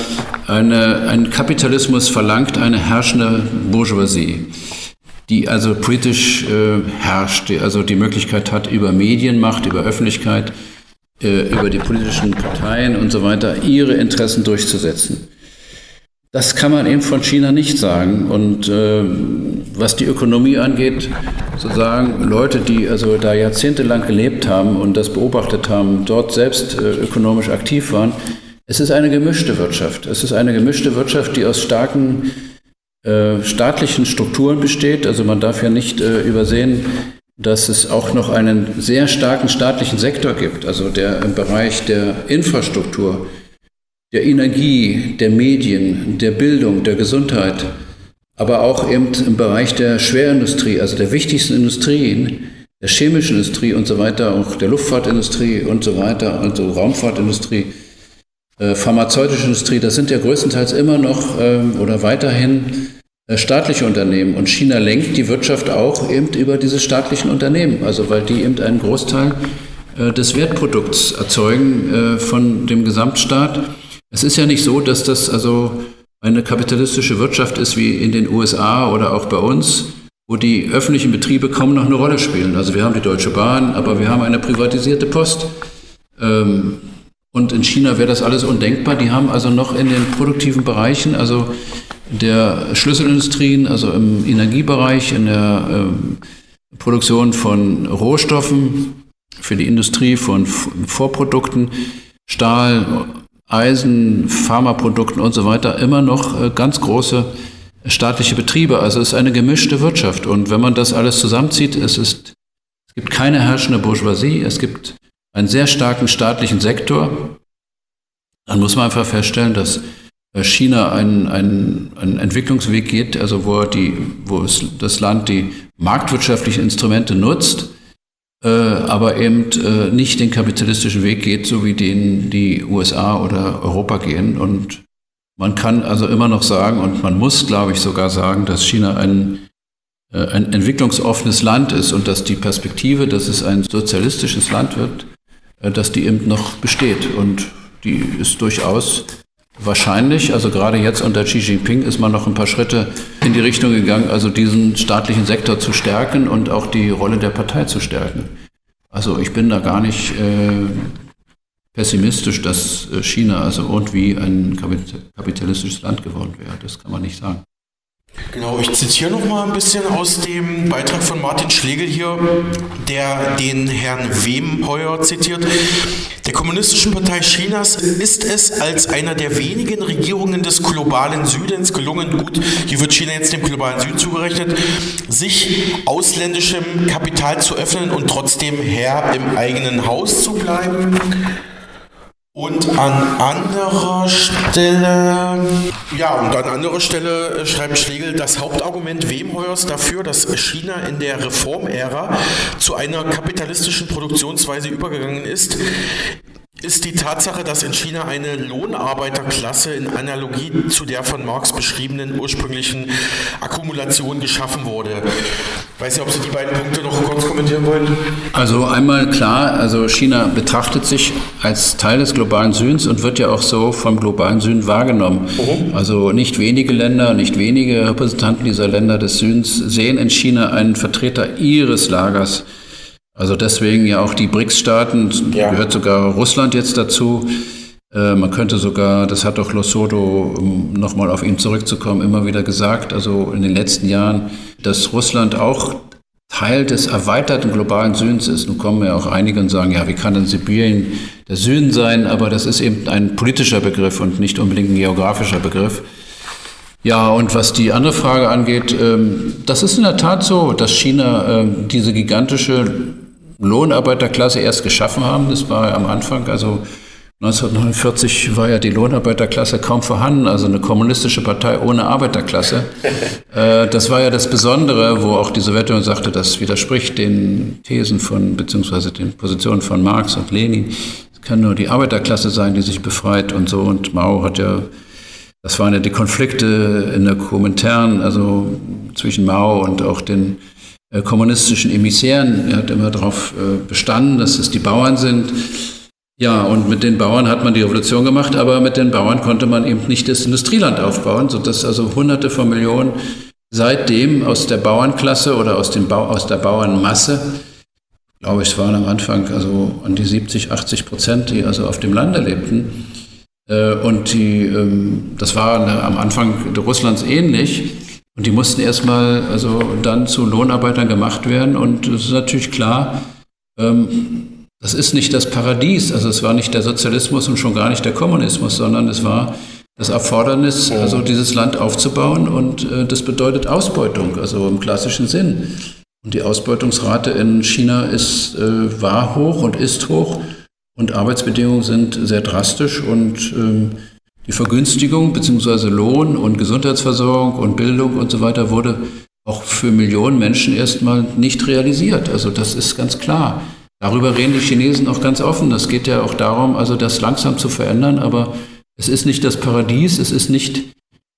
Eine, ein Kapitalismus verlangt eine herrschende Bourgeoisie die also politisch äh, herrscht, die also die Möglichkeit hat, über Medienmacht, über Öffentlichkeit, äh, über die politischen Parteien und so weiter ihre Interessen durchzusetzen. Das kann man eben von China nicht sagen. Und äh, was die Ökonomie angeht, sozusagen Leute, die also da jahrzehntelang gelebt haben und das beobachtet haben, dort selbst äh, ökonomisch aktiv waren, es ist eine gemischte Wirtschaft. Es ist eine gemischte Wirtschaft, die aus starken staatlichen Strukturen besteht. Also man darf ja nicht äh, übersehen, dass es auch noch einen sehr starken staatlichen Sektor gibt, also der im Bereich der Infrastruktur, der Energie, der Medien, der Bildung, der Gesundheit, aber auch eben im Bereich der Schwerindustrie, also der wichtigsten Industrien, der chemischen Industrie und so weiter, auch der Luftfahrtindustrie und so weiter, also Raumfahrtindustrie, äh, pharmazeutische Industrie, das sind ja größtenteils immer noch ähm, oder weiterhin äh, staatliche Unternehmen. Und China lenkt die Wirtschaft auch eben über diese staatlichen Unternehmen, also weil die eben einen Großteil äh, des Wertprodukts erzeugen äh, von dem Gesamtstaat. Es ist ja nicht so, dass das also eine kapitalistische Wirtschaft ist wie in den USA oder auch bei uns, wo die öffentlichen Betriebe kaum noch eine Rolle spielen. Also wir haben die Deutsche Bahn, aber wir haben eine privatisierte Post. Ähm, und in China wäre das alles undenkbar. Die haben also noch in den produktiven Bereichen, also der Schlüsselindustrien, also im Energiebereich, in der äh, Produktion von Rohstoffen für die Industrie von Vorprodukten, Stahl, Eisen, Pharmaprodukten und so weiter, immer noch äh, ganz große staatliche Betriebe. Also es ist eine gemischte Wirtschaft. Und wenn man das alles zusammenzieht, es, ist, es gibt keine herrschende Bourgeoisie, es gibt einen sehr starken staatlichen Sektor, dann muss man einfach feststellen, dass China einen, einen, einen Entwicklungsweg geht, also wo, die, wo es, das Land die marktwirtschaftlichen Instrumente nutzt, äh, aber eben äh, nicht den kapitalistischen Weg geht, so wie den die USA oder Europa gehen. Und man kann also immer noch sagen, und man muss, glaube ich, sogar sagen, dass China ein, äh, ein entwicklungsoffenes Land ist und dass die Perspektive, dass es ein sozialistisches Land wird, äh, dass die eben noch besteht. Und die ist durchaus wahrscheinlich. Also gerade jetzt unter Xi Jinping ist man noch ein paar Schritte in die Richtung gegangen, also diesen staatlichen Sektor zu stärken und auch die Rolle der Partei zu stärken. Also ich bin da gar nicht äh, pessimistisch, dass äh, China also irgendwie ein kapitalistisches Land geworden wäre. Das kann man nicht sagen.
Genau, ich zitiere noch mal ein bisschen aus dem Beitrag von Martin Schlegel hier, der den Herrn Wemheuer zitiert. Der Kommunistischen Partei Chinas ist es als einer der wenigen Regierungen des globalen Südens gelungen, gut, hier wird China jetzt dem globalen Süden zugerechnet, sich ausländischem Kapital zu öffnen und trotzdem Herr im eigenen Haus zu bleiben. Und an anderer Stelle, ja, und an anderer Stelle äh, schreibt Schlegel, das Hauptargument Wemheuers dafür, dass China in der Reformära zu einer kapitalistischen Produktionsweise übergegangen ist, ist die Tatsache, dass in China eine Lohnarbeiterklasse in Analogie zu der von Marx beschriebenen ursprünglichen Akkumulation geschaffen wurde. Ich weiß nicht, ob Sie die beiden Punkte noch kurz kommentieren wollen.
Also einmal klar, also China betrachtet sich als Teil des globalen Südens und wird ja auch so vom globalen Süden wahrgenommen. Mhm. Also nicht wenige Länder, nicht wenige Repräsentanten dieser Länder des Südens sehen in China einen Vertreter ihres Lagers. Also deswegen ja auch die BRICS-Staaten, ja. gehört sogar Russland jetzt dazu. Äh, man könnte sogar, das hat doch Losodo, um nochmal auf ihn zurückzukommen, immer wieder gesagt, also in den letzten Jahren, dass Russland auch Teil des erweiterten globalen Südens ist. Nun kommen ja auch einige und sagen, ja, wie kann denn Sibirien der Süden sein? Aber das ist eben ein politischer Begriff und nicht unbedingt ein geografischer Begriff. Ja, und was die andere Frage angeht, ähm, das ist in der Tat so, dass China ähm, diese gigantische Lohnarbeiterklasse erst geschaffen haben. Das war am Anfang, also 1949 war ja die Lohnarbeiterklasse kaum vorhanden, also eine kommunistische Partei ohne Arbeiterklasse. Äh, das war ja das Besondere, wo auch die Sowjetunion sagte, das widerspricht den Thesen von, beziehungsweise den Positionen von Marx und Lenin. Es kann nur die Arbeiterklasse sein, die sich befreit und so. Und Mao hat ja, das waren ja die Konflikte in der Komintern, also zwischen Mao und auch den kommunistischen Emissären. Er hat immer darauf äh, bestanden, dass es die Bauern sind. Ja, und mit den Bauern hat man die Revolution gemacht, aber mit den Bauern konnte man eben nicht das Industrieland aufbauen, sodass also Hunderte von Millionen seitdem aus der Bauernklasse oder aus, dem Bau, aus der Bauernmasse, glaube ich, es waren am Anfang also an die 70, 80 Prozent, die also auf dem Lande lebten. Äh, und die, ähm, das war am Anfang Russlands ähnlich. Und die mussten erstmal also dann zu Lohnarbeitern gemacht werden. Und es ist natürlich klar, ähm, das ist nicht das Paradies. Also es war nicht der Sozialismus und schon gar nicht der Kommunismus, sondern es war das Erfordernis, also dieses Land aufzubauen. Und äh, das bedeutet Ausbeutung, also im klassischen Sinn. Und die Ausbeutungsrate in China ist, äh, war hoch und ist hoch. Und Arbeitsbedingungen sind sehr drastisch und ähm, die Vergünstigung bzw. Lohn und Gesundheitsversorgung und Bildung und so weiter wurde auch für Millionen Menschen erstmal nicht realisiert. Also das ist ganz klar. Darüber reden die Chinesen auch ganz offen. Das geht ja auch darum, also das langsam zu verändern, aber es ist nicht das Paradies, es ist nicht,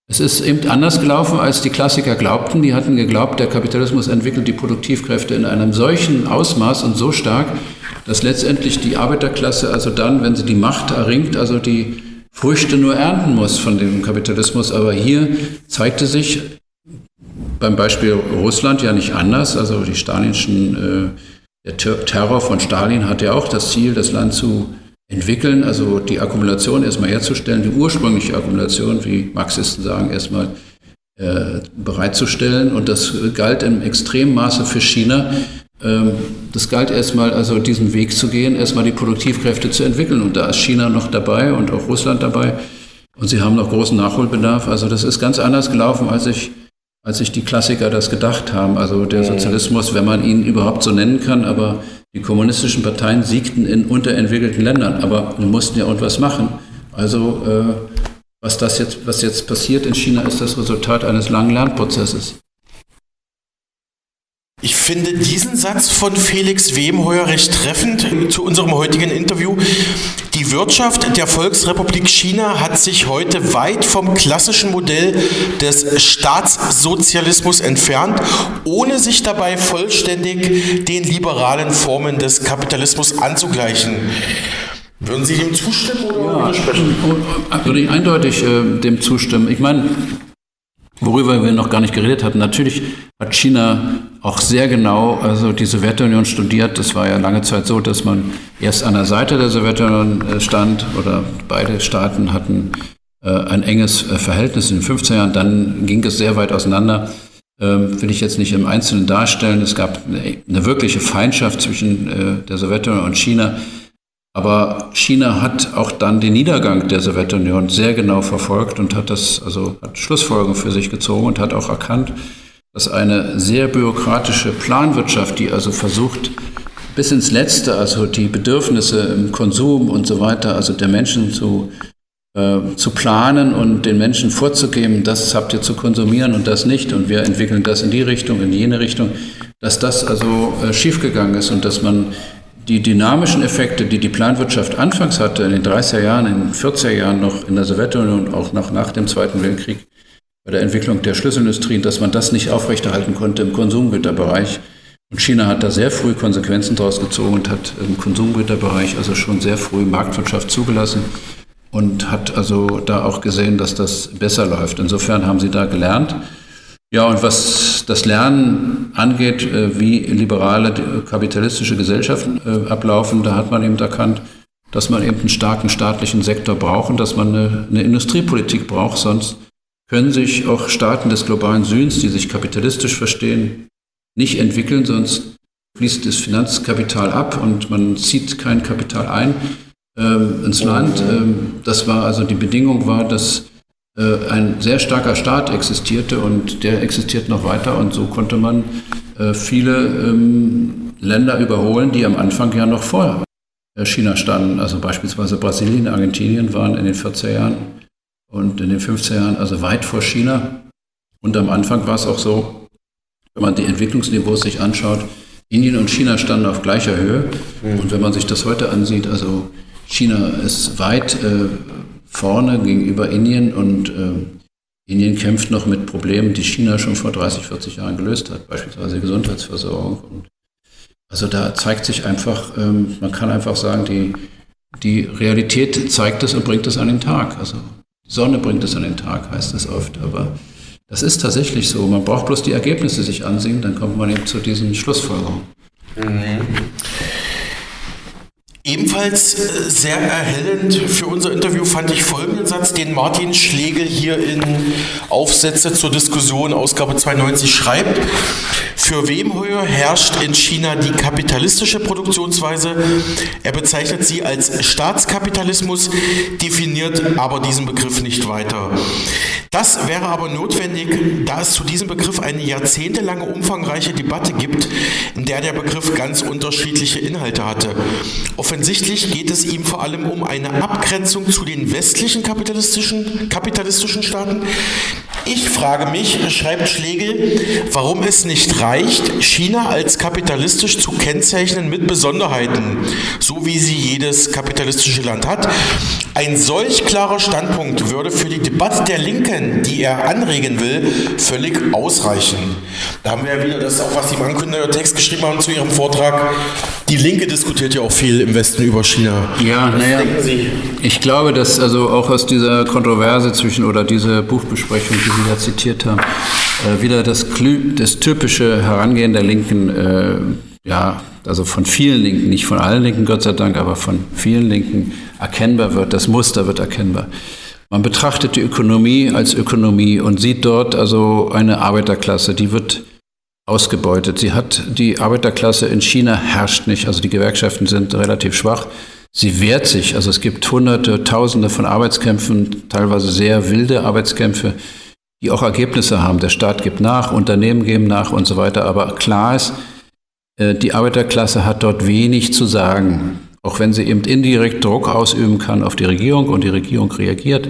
es ist eben anders gelaufen, als die Klassiker glaubten. Die hatten geglaubt, der Kapitalismus entwickelt die Produktivkräfte in einem solchen Ausmaß und so stark, dass letztendlich die Arbeiterklasse also dann, wenn sie die Macht erringt, also die Früchte nur ernten muss von dem Kapitalismus. Aber hier zeigte sich beim Beispiel Russland ja nicht anders. Also die stalinischen, äh, der Terror von Stalin hatte ja auch das Ziel, das Land zu entwickeln, also die Akkumulation erstmal herzustellen, die ursprüngliche Akkumulation, wie Marxisten sagen, erstmal äh, bereitzustellen. Und das galt im extremen Maße für China, das galt erstmal, also diesen Weg zu gehen, erstmal die Produktivkräfte zu entwickeln. Und da ist China noch dabei und auch Russland dabei. Und sie haben noch großen Nachholbedarf. Also das ist ganz anders gelaufen, als ich, als sich die Klassiker das gedacht haben. Also der Sozialismus, wenn man ihn überhaupt so nennen kann, aber die kommunistischen Parteien siegten in unterentwickelten Ländern. Aber wir mussten ja irgendwas machen. Also äh, was, das jetzt, was jetzt passiert in China, ist das Resultat eines langen Lernprozesses.
Ich finde diesen Satz von Felix Wemheuer recht treffend zu unserem heutigen Interview. Die Wirtschaft der Volksrepublik China hat sich heute weit vom klassischen Modell des Staatssozialismus entfernt, ohne sich dabei vollständig den liberalen Formen des Kapitalismus anzugleichen. Würden Sie dem zustimmen oder
ja, widersprechen? Würde ich eindeutig äh, dem zustimmen. Ich meine, worüber wir noch gar nicht geredet hatten, natürlich hat China auch sehr genau also die Sowjetunion studiert. Das war ja lange Zeit so, dass man erst an der Seite der Sowjetunion äh, stand oder beide Staaten hatten äh, ein enges äh, Verhältnis in den 15 Jahren. Dann ging es sehr weit auseinander. Ähm, will ich jetzt nicht im Einzelnen darstellen. Es gab eine, wirkliche Feindschaft zwischen der Sowjetunion und China. Aber China hat auch dann den Niedergang der Sowjetunion sehr genau verfolgt und hat das, also hat Schlussfolgerungen für sich gezogen und hat auch erkannt, dass eine sehr bürokratische Planwirtschaft, die also versucht, bis ins Letzte, also die Bedürfnisse im Konsum und so weiter, also der Menschen zu, äh, zu planen und den Menschen vorzugeben, das habt ihr zu konsumieren und das nicht. Und wir entwickeln das in die Richtung, in jene Richtung, dass das also äh, schiefgegangen ist und dass man die dynamischen Effekte, die die Planwirtschaft anfangs hatte, in den 30er Jahren, in den 40er Jahren noch in der Sowjetunion und auch noch nach dem Zweiten Weltkrieg, bei der Entwicklung der Schlüsselindustrien, dass man das nicht aufrechterhalten konnte im Konsumgüterbereich. Und China hat da sehr früh Konsequenzen daraus gezogen und hat im Konsumgüterbereich also schon sehr früh Marktwirtschaft zugelassen und hat also da auch gesehen, dass das besser läuft. Insofern haben sie da gelernt. Ja, und was das Lernen angeht, äh, wie liberale kapitalistische Gesellschaften äh, ablaufen, da hat man eben erkannt, dass man eben einen starken staatlichen Sektor braucht und dass man eine, eine Industriepolitik braucht, sonst können sich auch Staaten des globalen Südens, die sich kapitalistisch verstehen, nicht entwickeln, sonst fließt das Finanzkapital ab und man zieht kein Kapital ein ähm, ins Land. Ähm, das war also die Bedingung war, dass ein sehr starker Staat existierte und der existiert noch weiter und so konnte man äh, viele ähm, Länder überholen, die am Anfang ja noch vor äh, China standen. Also beispielsweise Brasilien, Argentinien waren in den 40er Jahren und in den 50er Jahren also weit vor China. Und am Anfang war es auch so, wenn man die Entwicklungsniveaus sich anschaut, Indien und China standen auf gleicher Höhe. Mhm. Und wenn man sich das heute ansieht, also China ist weit äh, vorne gegenüber Indien und äh, Indien kämpft noch mit Problemen, die China schon vor 30, 40 Jahren gelöst hat, beispielsweise Gesundheitsversorgung. Und also da zeigt sich einfach, ähm, man kann einfach sagen, die, die Realität zeigt es und bringt es an den Tag. Also die Sonne bringt es an den Tag, heißt es oft, aber das ist tatsächlich so. Man braucht bloß die Ergebnisse sich ansehen, dann kommt man eben zu diesen Schlussfolgerungen. Mhm.
Ebenfalls äh, sehr erhellend für unser Interview fand ich folgenden Satz, den Martin Schlegel hier in Aufsätze zur Diskussion Ausgabe 92 schreibt. Für wem heuer herrscht in China die kapitalistische Produktionsweise? Er bezeichnet sie als Staatskapitalismus, definiert aber diesen Begriff nicht weiter. Das wäre aber notwendig, da es zu diesem Begriff eine jahrzehntelange umfangreiche Debatte gibt, in der der Begriff ganz unterschiedliche Inhalte hatte. Offensichtlich geht es ihm vor allem um eine Abgrenzung zu den westlichen kapitalistischen, kapitalistischen Staaten. Ich frage mich, schreibt Schlegel, warum es nicht reicht, China als kapitalistisch zu kennzeichnen mit Besonderheiten, so wie sie jedes kapitalistische Land hat. Ein solch klarer Standpunkt würde für die Debatte der Linken, die er anregen will, völlig ausreichen. Da haben wir ja wieder das, auch was Sie im ankündigenden Text geschrieben haben zu Ihrem Vortrag. Die Linke diskutiert ja auch viel im Westen über China.
Ja, naja, ich glaube, dass also auch aus dieser Kontroverse zwischen oder dieser Buchbesprechung, die Sie da zitiert haben, äh, wieder das, das typische Herangehen der Linken, äh, ja, also von vielen Linken, nicht von allen Linken, Gott sei Dank, aber von vielen Linken erkennbar wird. Das Muster wird erkennbar. Man betrachtet die Ökonomie als Ökonomie und sieht dort also eine Arbeiterklasse, die wird ausgebeutet. Sie hat die Arbeiterklasse in China herrscht nicht, also die Gewerkschaften sind relativ schwach. Sie wehrt sich, also es gibt Hunderte, Tausende von Arbeitskämpfen, teilweise sehr wilde Arbeitskämpfe, die auch Ergebnisse haben. Der Staat gibt nach, Unternehmen geben nach und so weiter. Aber klar ist, äh, die Arbeiterklasse hat dort wenig zu sagen, auch wenn sie eben indirekt Druck ausüben kann auf die Regierung und die Regierung reagiert.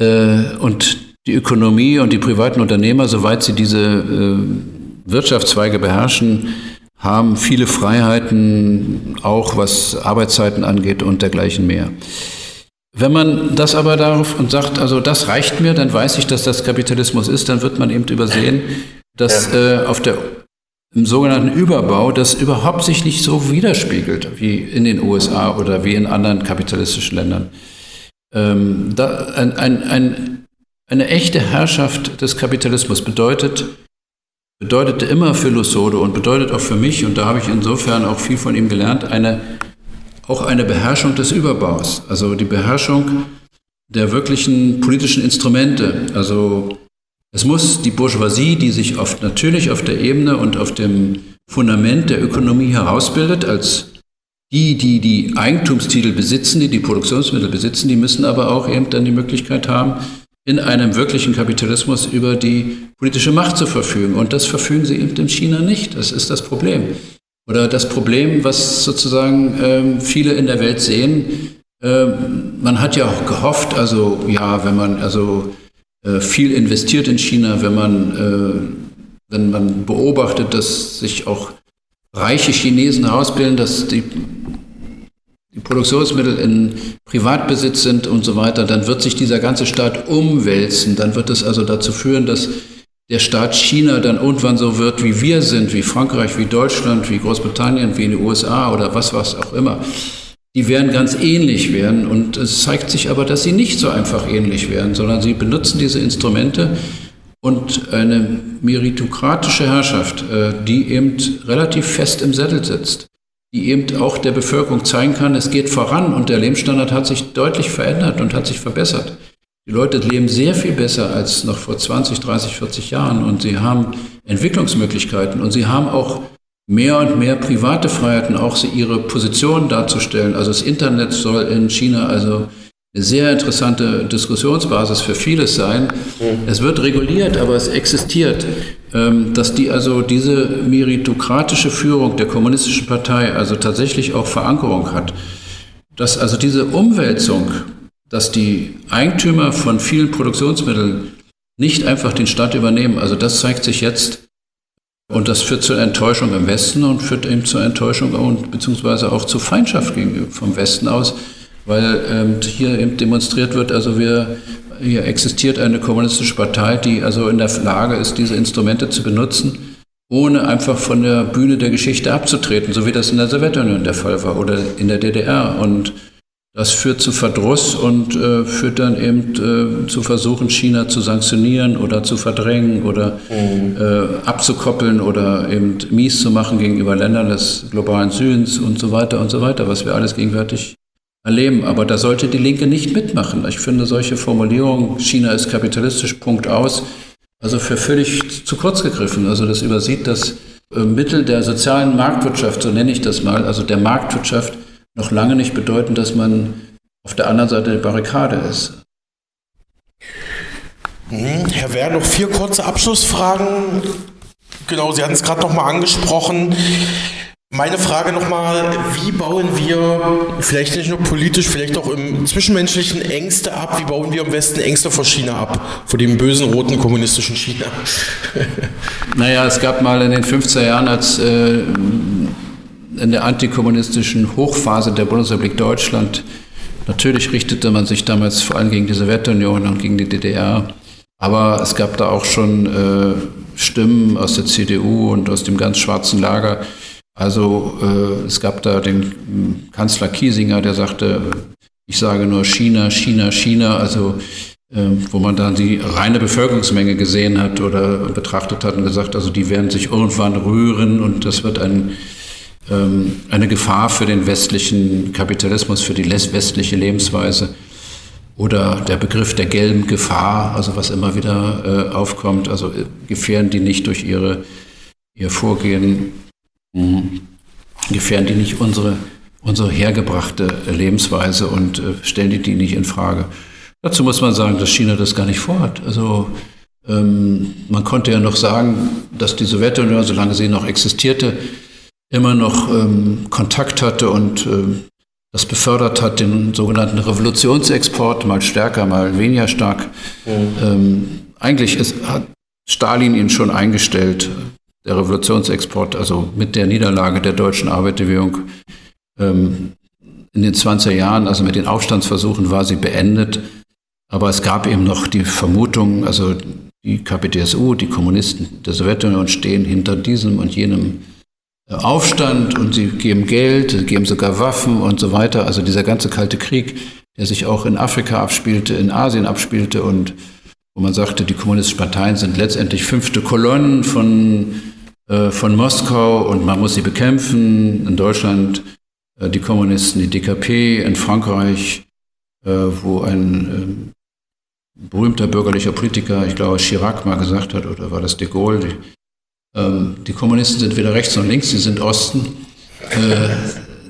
Äh, und die Ökonomie und die privaten Unternehmer, soweit sie diese äh, Wirtschaftszweige beherrschen, haben viele Freiheiten, auch was Arbeitszeiten angeht und dergleichen mehr. Wenn man das aber darauf und sagt, also das reicht mir, dann weiß ich, dass das Kapitalismus ist, dann wird man eben übersehen, dass äh, auf der im sogenannten Überbau, das überhaupt sich nicht so widerspiegelt wie in den USA oder wie in anderen kapitalistischen Ländern. Ähm, da, ein, ein, ein, eine echte Herrschaft des Kapitalismus bedeutet, bedeutete immer für Lussodo und bedeutet auch für mich, und da habe ich insofern auch viel von ihm gelernt, eine, auch eine Beherrschung des Überbaus, also die Beherrschung der wirklichen politischen Instrumente. Also es muss die Bourgeoisie, die sich oft natürlich auf der Ebene und auf dem Fundament der Ökonomie herausbildet, als die, die die Eigentumstitel besitzen, die die Produktionsmittel besitzen, die müssen aber auch eben dann die Möglichkeit haben, in einem wirklichen Kapitalismus über die politische Macht zu verfügen. Und das verfügen sie eben in China nicht. Das ist das Problem. Oder das Problem, was sozusagen ähm, viele in der Welt sehen. Ähm, man hat ja auch gehofft, also ja, wenn man also äh, viel investiert in China, wenn man, äh, wenn man beobachtet, dass sich auch reiche Chinesen herausbilden, dass die die Produktionsmittel in Privatbesitz sind und so weiter, dann wird sich dieser ganze Staat umwälzen. Dann wird es also dazu führen, dass der Staat China dann irgendwann so wird, wie wir sind, wie Frankreich, wie Deutschland, wie Großbritannien, wie in den USA oder was, was auch immer. Die werden ganz ähnlich werden und es zeigt sich aber, dass sie nicht so einfach ähnlich werden, sondern sie benutzen diese Instrumente und eine meritokratische Herrschaft, äh, die eben relativ fest im Sättel sitzt die eben auch der Bevölkerung zeigen kann, es geht voran und der Lebensstandard hat sich deutlich verändert und hat sich verbessert. Die Leute leben sehr viel besser als noch vor 20, 30, 40 Jahren und sie haben Entwicklungsmöglichkeiten und sie haben auch mehr und mehr private Freiheiten, auch ihre Position darzustellen. Also das Internet soll in China also eine sehr interessante Diskussionsbasis für vieles sein. Es wird reguliert, aber es existiert. Ähm, dass die also diese meritokratische Führung der kommunistischen Partei also tatsächlich auch Verankerung hat. Dass also diese Umwälzung, dass die Eigentümer von vielen Produktionsmitteln nicht einfach den Staat übernehmen, also das zeigt sich jetzt und das führt zur Enttäuschung im Westen und führt eben zur Enttäuschung und beziehungsweise auch zur Feindschaft vom Westen aus weil ähm, hier eben demonstriert wird, also wir, hier existiert eine kommunistische Partei, die also in der Lage ist, diese Instrumente zu benutzen, ohne einfach von der Bühne der Geschichte abzutreten, so wie das in der Sowjetunion der Fall war oder in der DDR. Und das führt zu Verdruss und äh, führt dann eben äh, zu Versuchen, China zu sanktionieren oder zu verdrängen oder mhm. äh, abzukoppeln oder eben mies zu machen gegenüber Ländern des globalen Südens und so weiter und so weiter, was wir alles gegenwärtig erleben. Aber da sollte die Linke nicht mitmachen. Ich finde solche Formulierungen, China ist kapitalistisch, Punkt aus, also für völlig zu kurz gegriffen. Also das übersieht das äh, Mittel der sozialen Marktwirtschaft, so nenne ich das mal, also der Marktwirtschaft, noch lange nicht bedeuten, dass man auf der anderen Seite der Barrikade ist.
Hm, Herr Wehr, noch vier kurze Abschlussfragen. Genau, Sie hatten es gerade noch mal angesprochen. Meine Frage nochmal, wie bauen wir vielleicht nicht nur politisch, vielleicht auch im zwischenmenschlichen Ängste ab? Wie bauen wir im Westen Ängste vor China ab, vor dem bösen roten kommunistischen China?
naja, es gab mal in den 50er Jahren, als äh, in der antikommunistischen Hochphase der Bundesrepublik Deutschland, natürlich richtete man sich damals vor allem gegen die Sowjetunion und gegen die DDR, aber es gab da auch schon äh, Stimmen aus der CDU und aus dem ganz schwarzen Lager, also äh, es gab da den Kanzler Kiesinger, der sagte, ich sage nur China, China, China, also äh, wo man dann die reine Bevölkerungsmenge gesehen hat oder betrachtet hat und gesagt, also die werden sich irgendwann rühren und das wird ein, ähm, eine Gefahr für den westlichen Kapitalismus, für die westliche Lebensweise. Oder der Begriff der gelben Gefahr, also was immer wieder äh, aufkommt, also äh, gefährden die nicht durch ihre, ihr Vorgehen Mhm. Gefährden die nicht unsere, unsere hergebrachte Lebensweise und äh, stellen die die nicht in Frage? Dazu muss man sagen, dass China das gar nicht vorhat. Also ähm, man konnte ja noch sagen, dass die Sowjetunion, solange sie noch existierte, immer noch ähm, Kontakt hatte und ähm, das befördert hat, den sogenannten Revolutionsexport, mal stärker, mal weniger stark. Mhm. Ähm, eigentlich ist, hat Stalin ihn schon eingestellt, der Revolutionsexport, also mit der Niederlage der deutschen Arbeiterbewegung ähm, in den 20er Jahren, also mit den Aufstandsversuchen, war sie beendet. Aber es gab eben noch die Vermutung, also die KPDSU, die Kommunisten der Sowjetunion stehen hinter diesem und jenem Aufstand und sie geben Geld, sie geben sogar Waffen und so weiter. Also dieser ganze kalte Krieg, der sich auch in Afrika abspielte, in Asien abspielte und wo man sagte, die kommunistischen Parteien sind letztendlich fünfte Kolonnen von, äh, von Moskau und man muss sie bekämpfen. In Deutschland äh, die Kommunisten, die DKP, in Frankreich, äh, wo ein äh, berühmter bürgerlicher Politiker, ich glaube Chirac mal gesagt hat, oder war das de Gaulle, ähm, die Kommunisten sind weder rechts noch links, sie sind Osten. Äh,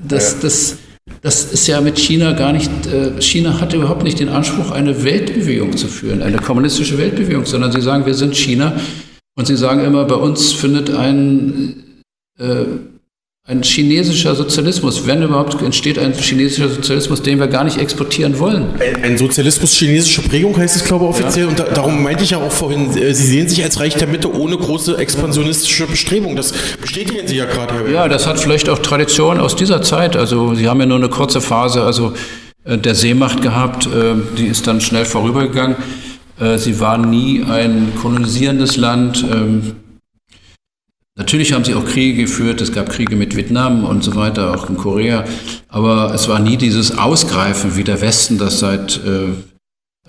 das, das, das ist ja mit China gar nicht, äh, China hat überhaupt nicht den Anspruch, eine Weltbewegung zu führen, eine kommunistische Weltbewegung, sondern sie sagen, wir sind China und sie sagen immer, bei uns findet ein, äh, ein chinesischer Sozialismus, wenn überhaupt entsteht ein chinesischer Sozialismus, den wir gar nicht exportieren wollen.
Ein, Sozialismus chinesische Prägung heißt es, glaube ich, offiziell. Ja. Und da, darum meinte ich ja auch vorhin, äh, Sie sehen sich als Reich der Mitte ohne große expansionistische Bestrebung. Das bestätigen Sie ja gerade,
Herr Ja, das hat vielleicht auch Tradition aus dieser Zeit. Also Sie haben ja nur eine kurze Phase, also äh, der Seemacht gehabt, äh, die ist dann schnell vorübergegangen. Sie waren nie ein kolonisierendes Land. Natürlich haben sie auch Kriege geführt, es gab Kriege mit Vietnam und so weiter, auch in Korea, aber es war nie dieses Ausgreifen, wie der Westen das seit äh,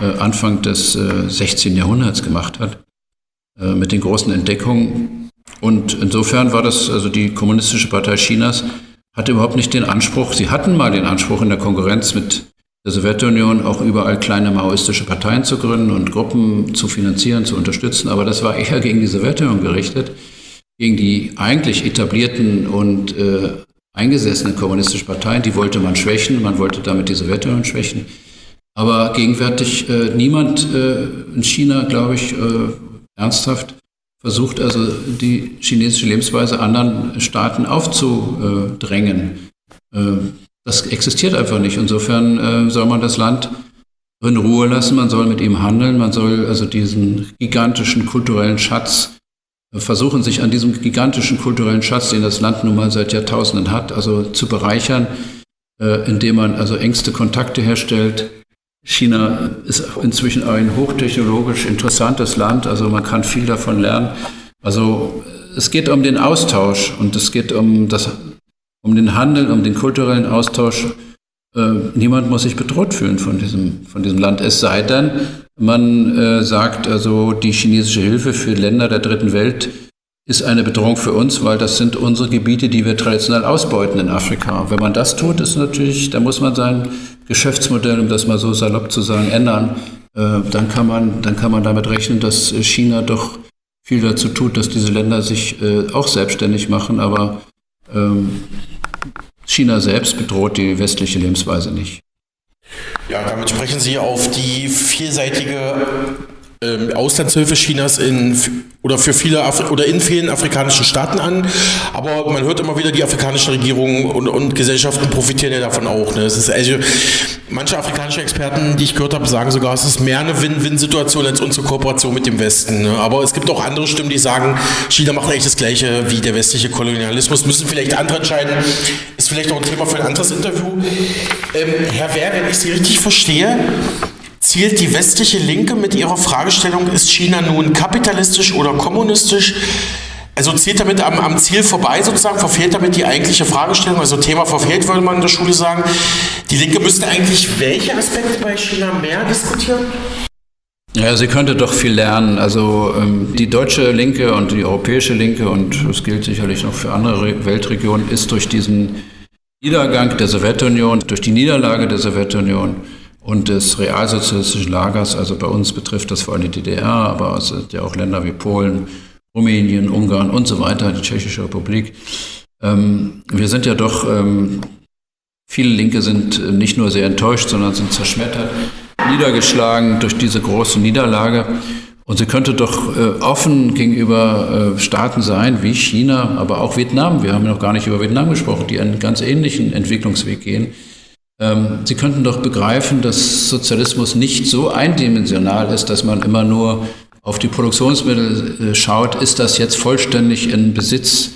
äh Anfang des äh, 16. Jahrhunderts gemacht hat, äh, mit den großen Entdeckungen. Und insofern war das, also die Kommunistische Partei Chinas hatte überhaupt nicht den Anspruch, sie hatten mal den Anspruch in der Konkurrenz mit der Sowjetunion auch überall kleine maoistische Parteien zu gründen und Gruppen zu finanzieren, zu unterstützen, aber das war eher gegen die Sowjetunion gerichtet gegen die eigentlich etablierten und äh, eingesessenen kommunistischen Parteien, die wollte man schwächen, man wollte damit die Sowjetunion schwächen. Aber gegenwärtig äh, niemand äh, in China, glaube ich, äh, ernsthaft versucht also die chinesische Lebensweise anderen Staaten aufzudrängen. Äh, das existiert einfach nicht. Insofern äh, soll man das Land in Ruhe lassen, man soll mit ihm handeln, man soll also diesen gigantischen kulturellen Schatz versuchen sich an diesem gigantischen kulturellen Schatz, den das Land nun mal seit Jahrtausenden hat, also zu bereichern, äh, indem man also engste Kontakte herstellt. China ist inzwischen ein hochtechnologisch interessantes Land, also man kann viel davon lernen. Also es geht um den Austausch und es geht um, das, um den Handel, um den kulturellen Austausch. Äh, niemand muss sich bedroht fühlen von diesem, von diesem Land, es sei denn, man äh, sagt also, die chinesische Hilfe für Länder der dritten Welt ist eine Bedrohung für uns, weil das sind unsere Gebiete, die wir traditionell ausbeuten in Afrika. Wenn man das tut, ist natürlich, da muss man sein Geschäftsmodell, um das mal so salopp zu sagen, ändern. Äh, dann, kann man, dann kann man damit rechnen, dass China doch viel dazu tut, dass diese Länder sich äh, auch selbstständig machen. Aber ähm, China selbst bedroht die westliche Lebensweise nicht.
Ja, damit sprechen Sie auf die vielseitige ähm, Auslandshilfe Chinas in oder für viele Afri oder in vielen afrikanischen Staaten an. Aber man hört immer wieder, die afrikanischen Regierungen und, und Gesellschaften profitieren ja davon auch. Ne? Es ist also, manche afrikanische Experten, die ich gehört habe, sagen sogar, es ist mehr eine Win-Win-Situation als unsere Kooperation mit dem Westen. Ne? Aber es gibt auch andere Stimmen, die sagen, China macht eigentlich das Gleiche wie der westliche Kolonialismus. Müssen vielleicht andere entscheiden. Ist vielleicht auch ein Thema für ein anderes Interview. Ähm, Herr Wehr, wenn ich Sie richtig verstehe, zielt die westliche Linke mit ihrer Fragestellung, ist China nun kapitalistisch oder kommunistisch? Also zielt damit am, am, Ziel vorbei sozusagen, verfehlt damit die eigentliche Fragestellung, also Thema verfehlt, würde man in der Schule sagen. Die Linke müsste eigentlich welche Aspekte bei China mehr diskutieren?
Ja, sie könnte doch viel lernen. Also ähm, die deutsche Linke und die europäische Linke, und das gilt sicherlich noch für andere Weltregionen, ist durch diesen Niedergang der Sowjetunion, durch die Niederlage der Sowjetunion, und des realsozialistischen Lagers. Also bei uns betrifft das vor allem die DDR, aber es sind ja auch Länder wie Polen, Rumänien, Ungarn und so weiter, die Tschechische Republik. Ähm, wir sind ja doch, ähm, viele Linke sind nicht nur sehr enttäuscht, sondern sind zerschmettert, niedergeschlagen durch diese große Niederlage. Und sie könnte doch äh, offen gegenüber äh, Staaten sein wie China, aber auch Vietnam. Wir haben noch gar nicht über Vietnam gesprochen, die einen ganz ähnlichen Entwicklungsweg gehen Sie könnten doch begreifen, dass Sozialismus nicht so eindimensional ist, dass man immer nur auf die Produktionsmittel äh, schaut, ist das jetzt vollständig in Besitz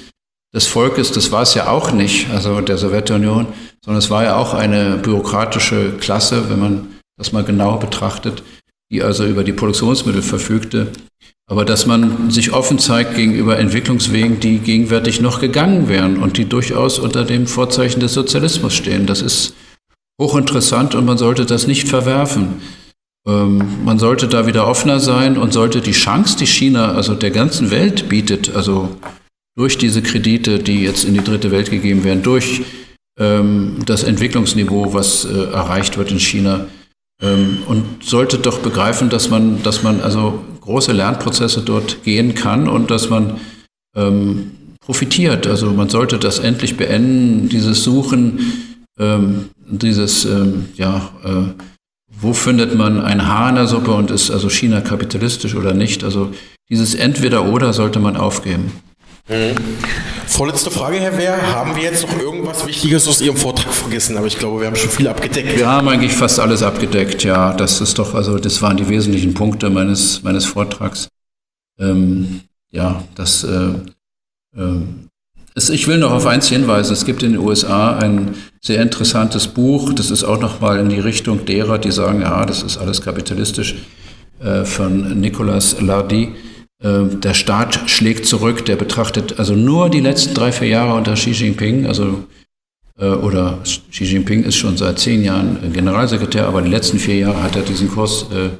des Volkes? Das war es ja auch nicht, also der Sowjetunion, sondern es war ja auch eine bürokratische Klasse, wenn man das mal genau betrachtet. die also über die Produktionsmittel verfügte, aber dass man sich offen zeigt gegenüber Entwicklungswegen, die gegenwärtig noch gegangen wären und die durchaus unter dem Vorzeichen des Sozialismus stehen. Das ist hochinteressant und man sollte das nicht verwerfen. Ähm, man sollte da wieder offener sein und sollte die Chance, die China also der ganzen Welt bietet, also durch diese Kredite, die jetzt in die dritte Welt gegeben werden, durch ähm, das Entwicklungsniveau, was äh, erreicht wird in China, ähm, und sollte doch begreifen, dass man, dass man also große Lernprozesse dort gehen kann und dass man ähm, profitiert. Also man sollte das endlich beenden, dieses Suchen, ähm, dieses, ähm, ja, äh, wo findet man ein Haar in der Suppe und ist also China kapitalistisch oder nicht? Also dieses Entweder-Oder sollte man aufgeben.
Mhm. Vorletzte Frage, Herr Wehr. Haben wir jetzt noch irgendwas Wichtiges aus Ihrem Vortrag vergessen? Aber ich glaube, wir haben schon viel abgedeckt.
Wir haben eigentlich fast alles abgedeckt, ja. Das ist doch, also das waren die wesentlichen Punkte meines, meines Vortrags. Ähm, ja, das äh, äh, ich will noch auf eins hinweisen. Es gibt in den USA ein sehr interessantes Buch, das ist auch nochmal in die Richtung derer, die sagen, ja, das ist alles kapitalistisch, äh, von Nicolas Lardy ähm, der Staat schlägt zurück, der betrachtet also nur die letzten drei, vier Jahre unter Xi Jinping, also äh, oder Xi Jinping ist schon seit zehn Jahren Generalsekretär, aber die letzten vier Jahre hat er diesen Kurs äh,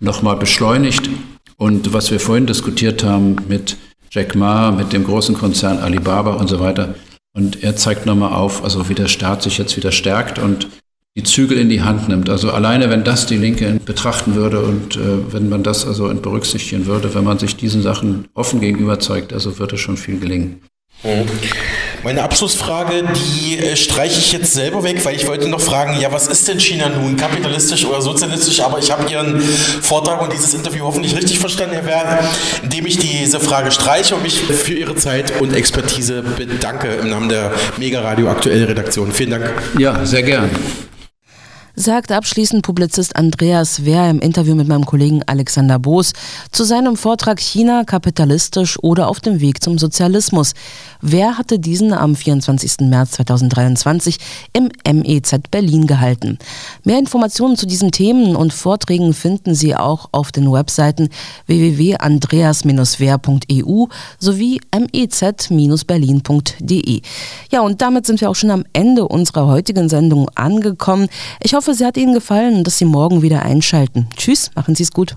nochmal beschleunigt. Und was wir vorhin diskutiert haben mit Jack Ma, mit dem großen Konzern Alibaba und so weiter, und er zeigt nochmal auf, also wie der Staat sich jetzt wieder stärkt und die Zügel in die Hand nimmt. Also alleine, wenn das die Linke betrachten würde und äh, wenn man das also berücksichtigen würde, wenn man sich diesen Sachen offen gegenüber zeigt, also würde schon viel gelingen.
Mhm. Meine Abschlussfrage, die äh, streiche ich jetzt selber weg, weil ich wollte noch fragen, ja, was ist denn China nun, kapitalistisch oder sozialistisch? Aber ich habe Ihren Vortrag und dieses Interview hoffentlich richtig verstanden, Herr Werner, indem ich diese Frage streiche und mich für Ihre Zeit und Expertise bedanke im Namen der Mega Radio Aktuell Redaktion. Vielen Dank.
Ja, sehr gern
sagt abschließend Publizist Andreas Wehr im Interview mit meinem Kollegen Alexander Boos zu seinem Vortrag China kapitalistisch oder auf dem Weg zum Sozialismus. Wehr hatte diesen am 24. März 2023 im MEZ Berlin gehalten. Mehr Informationen zu diesen Themen und Vorträgen finden Sie auch auf den Webseiten www.andreas-wehr.eu sowie mez-berlin.de. Ja, und damit sind wir auch schon am Ende unserer heutigen Sendung angekommen. Ich hoffe, hoffe, sie hat Ihnen gefallen und dass Sie morgen wieder einschalten. Tschüss, machen Sie es gut.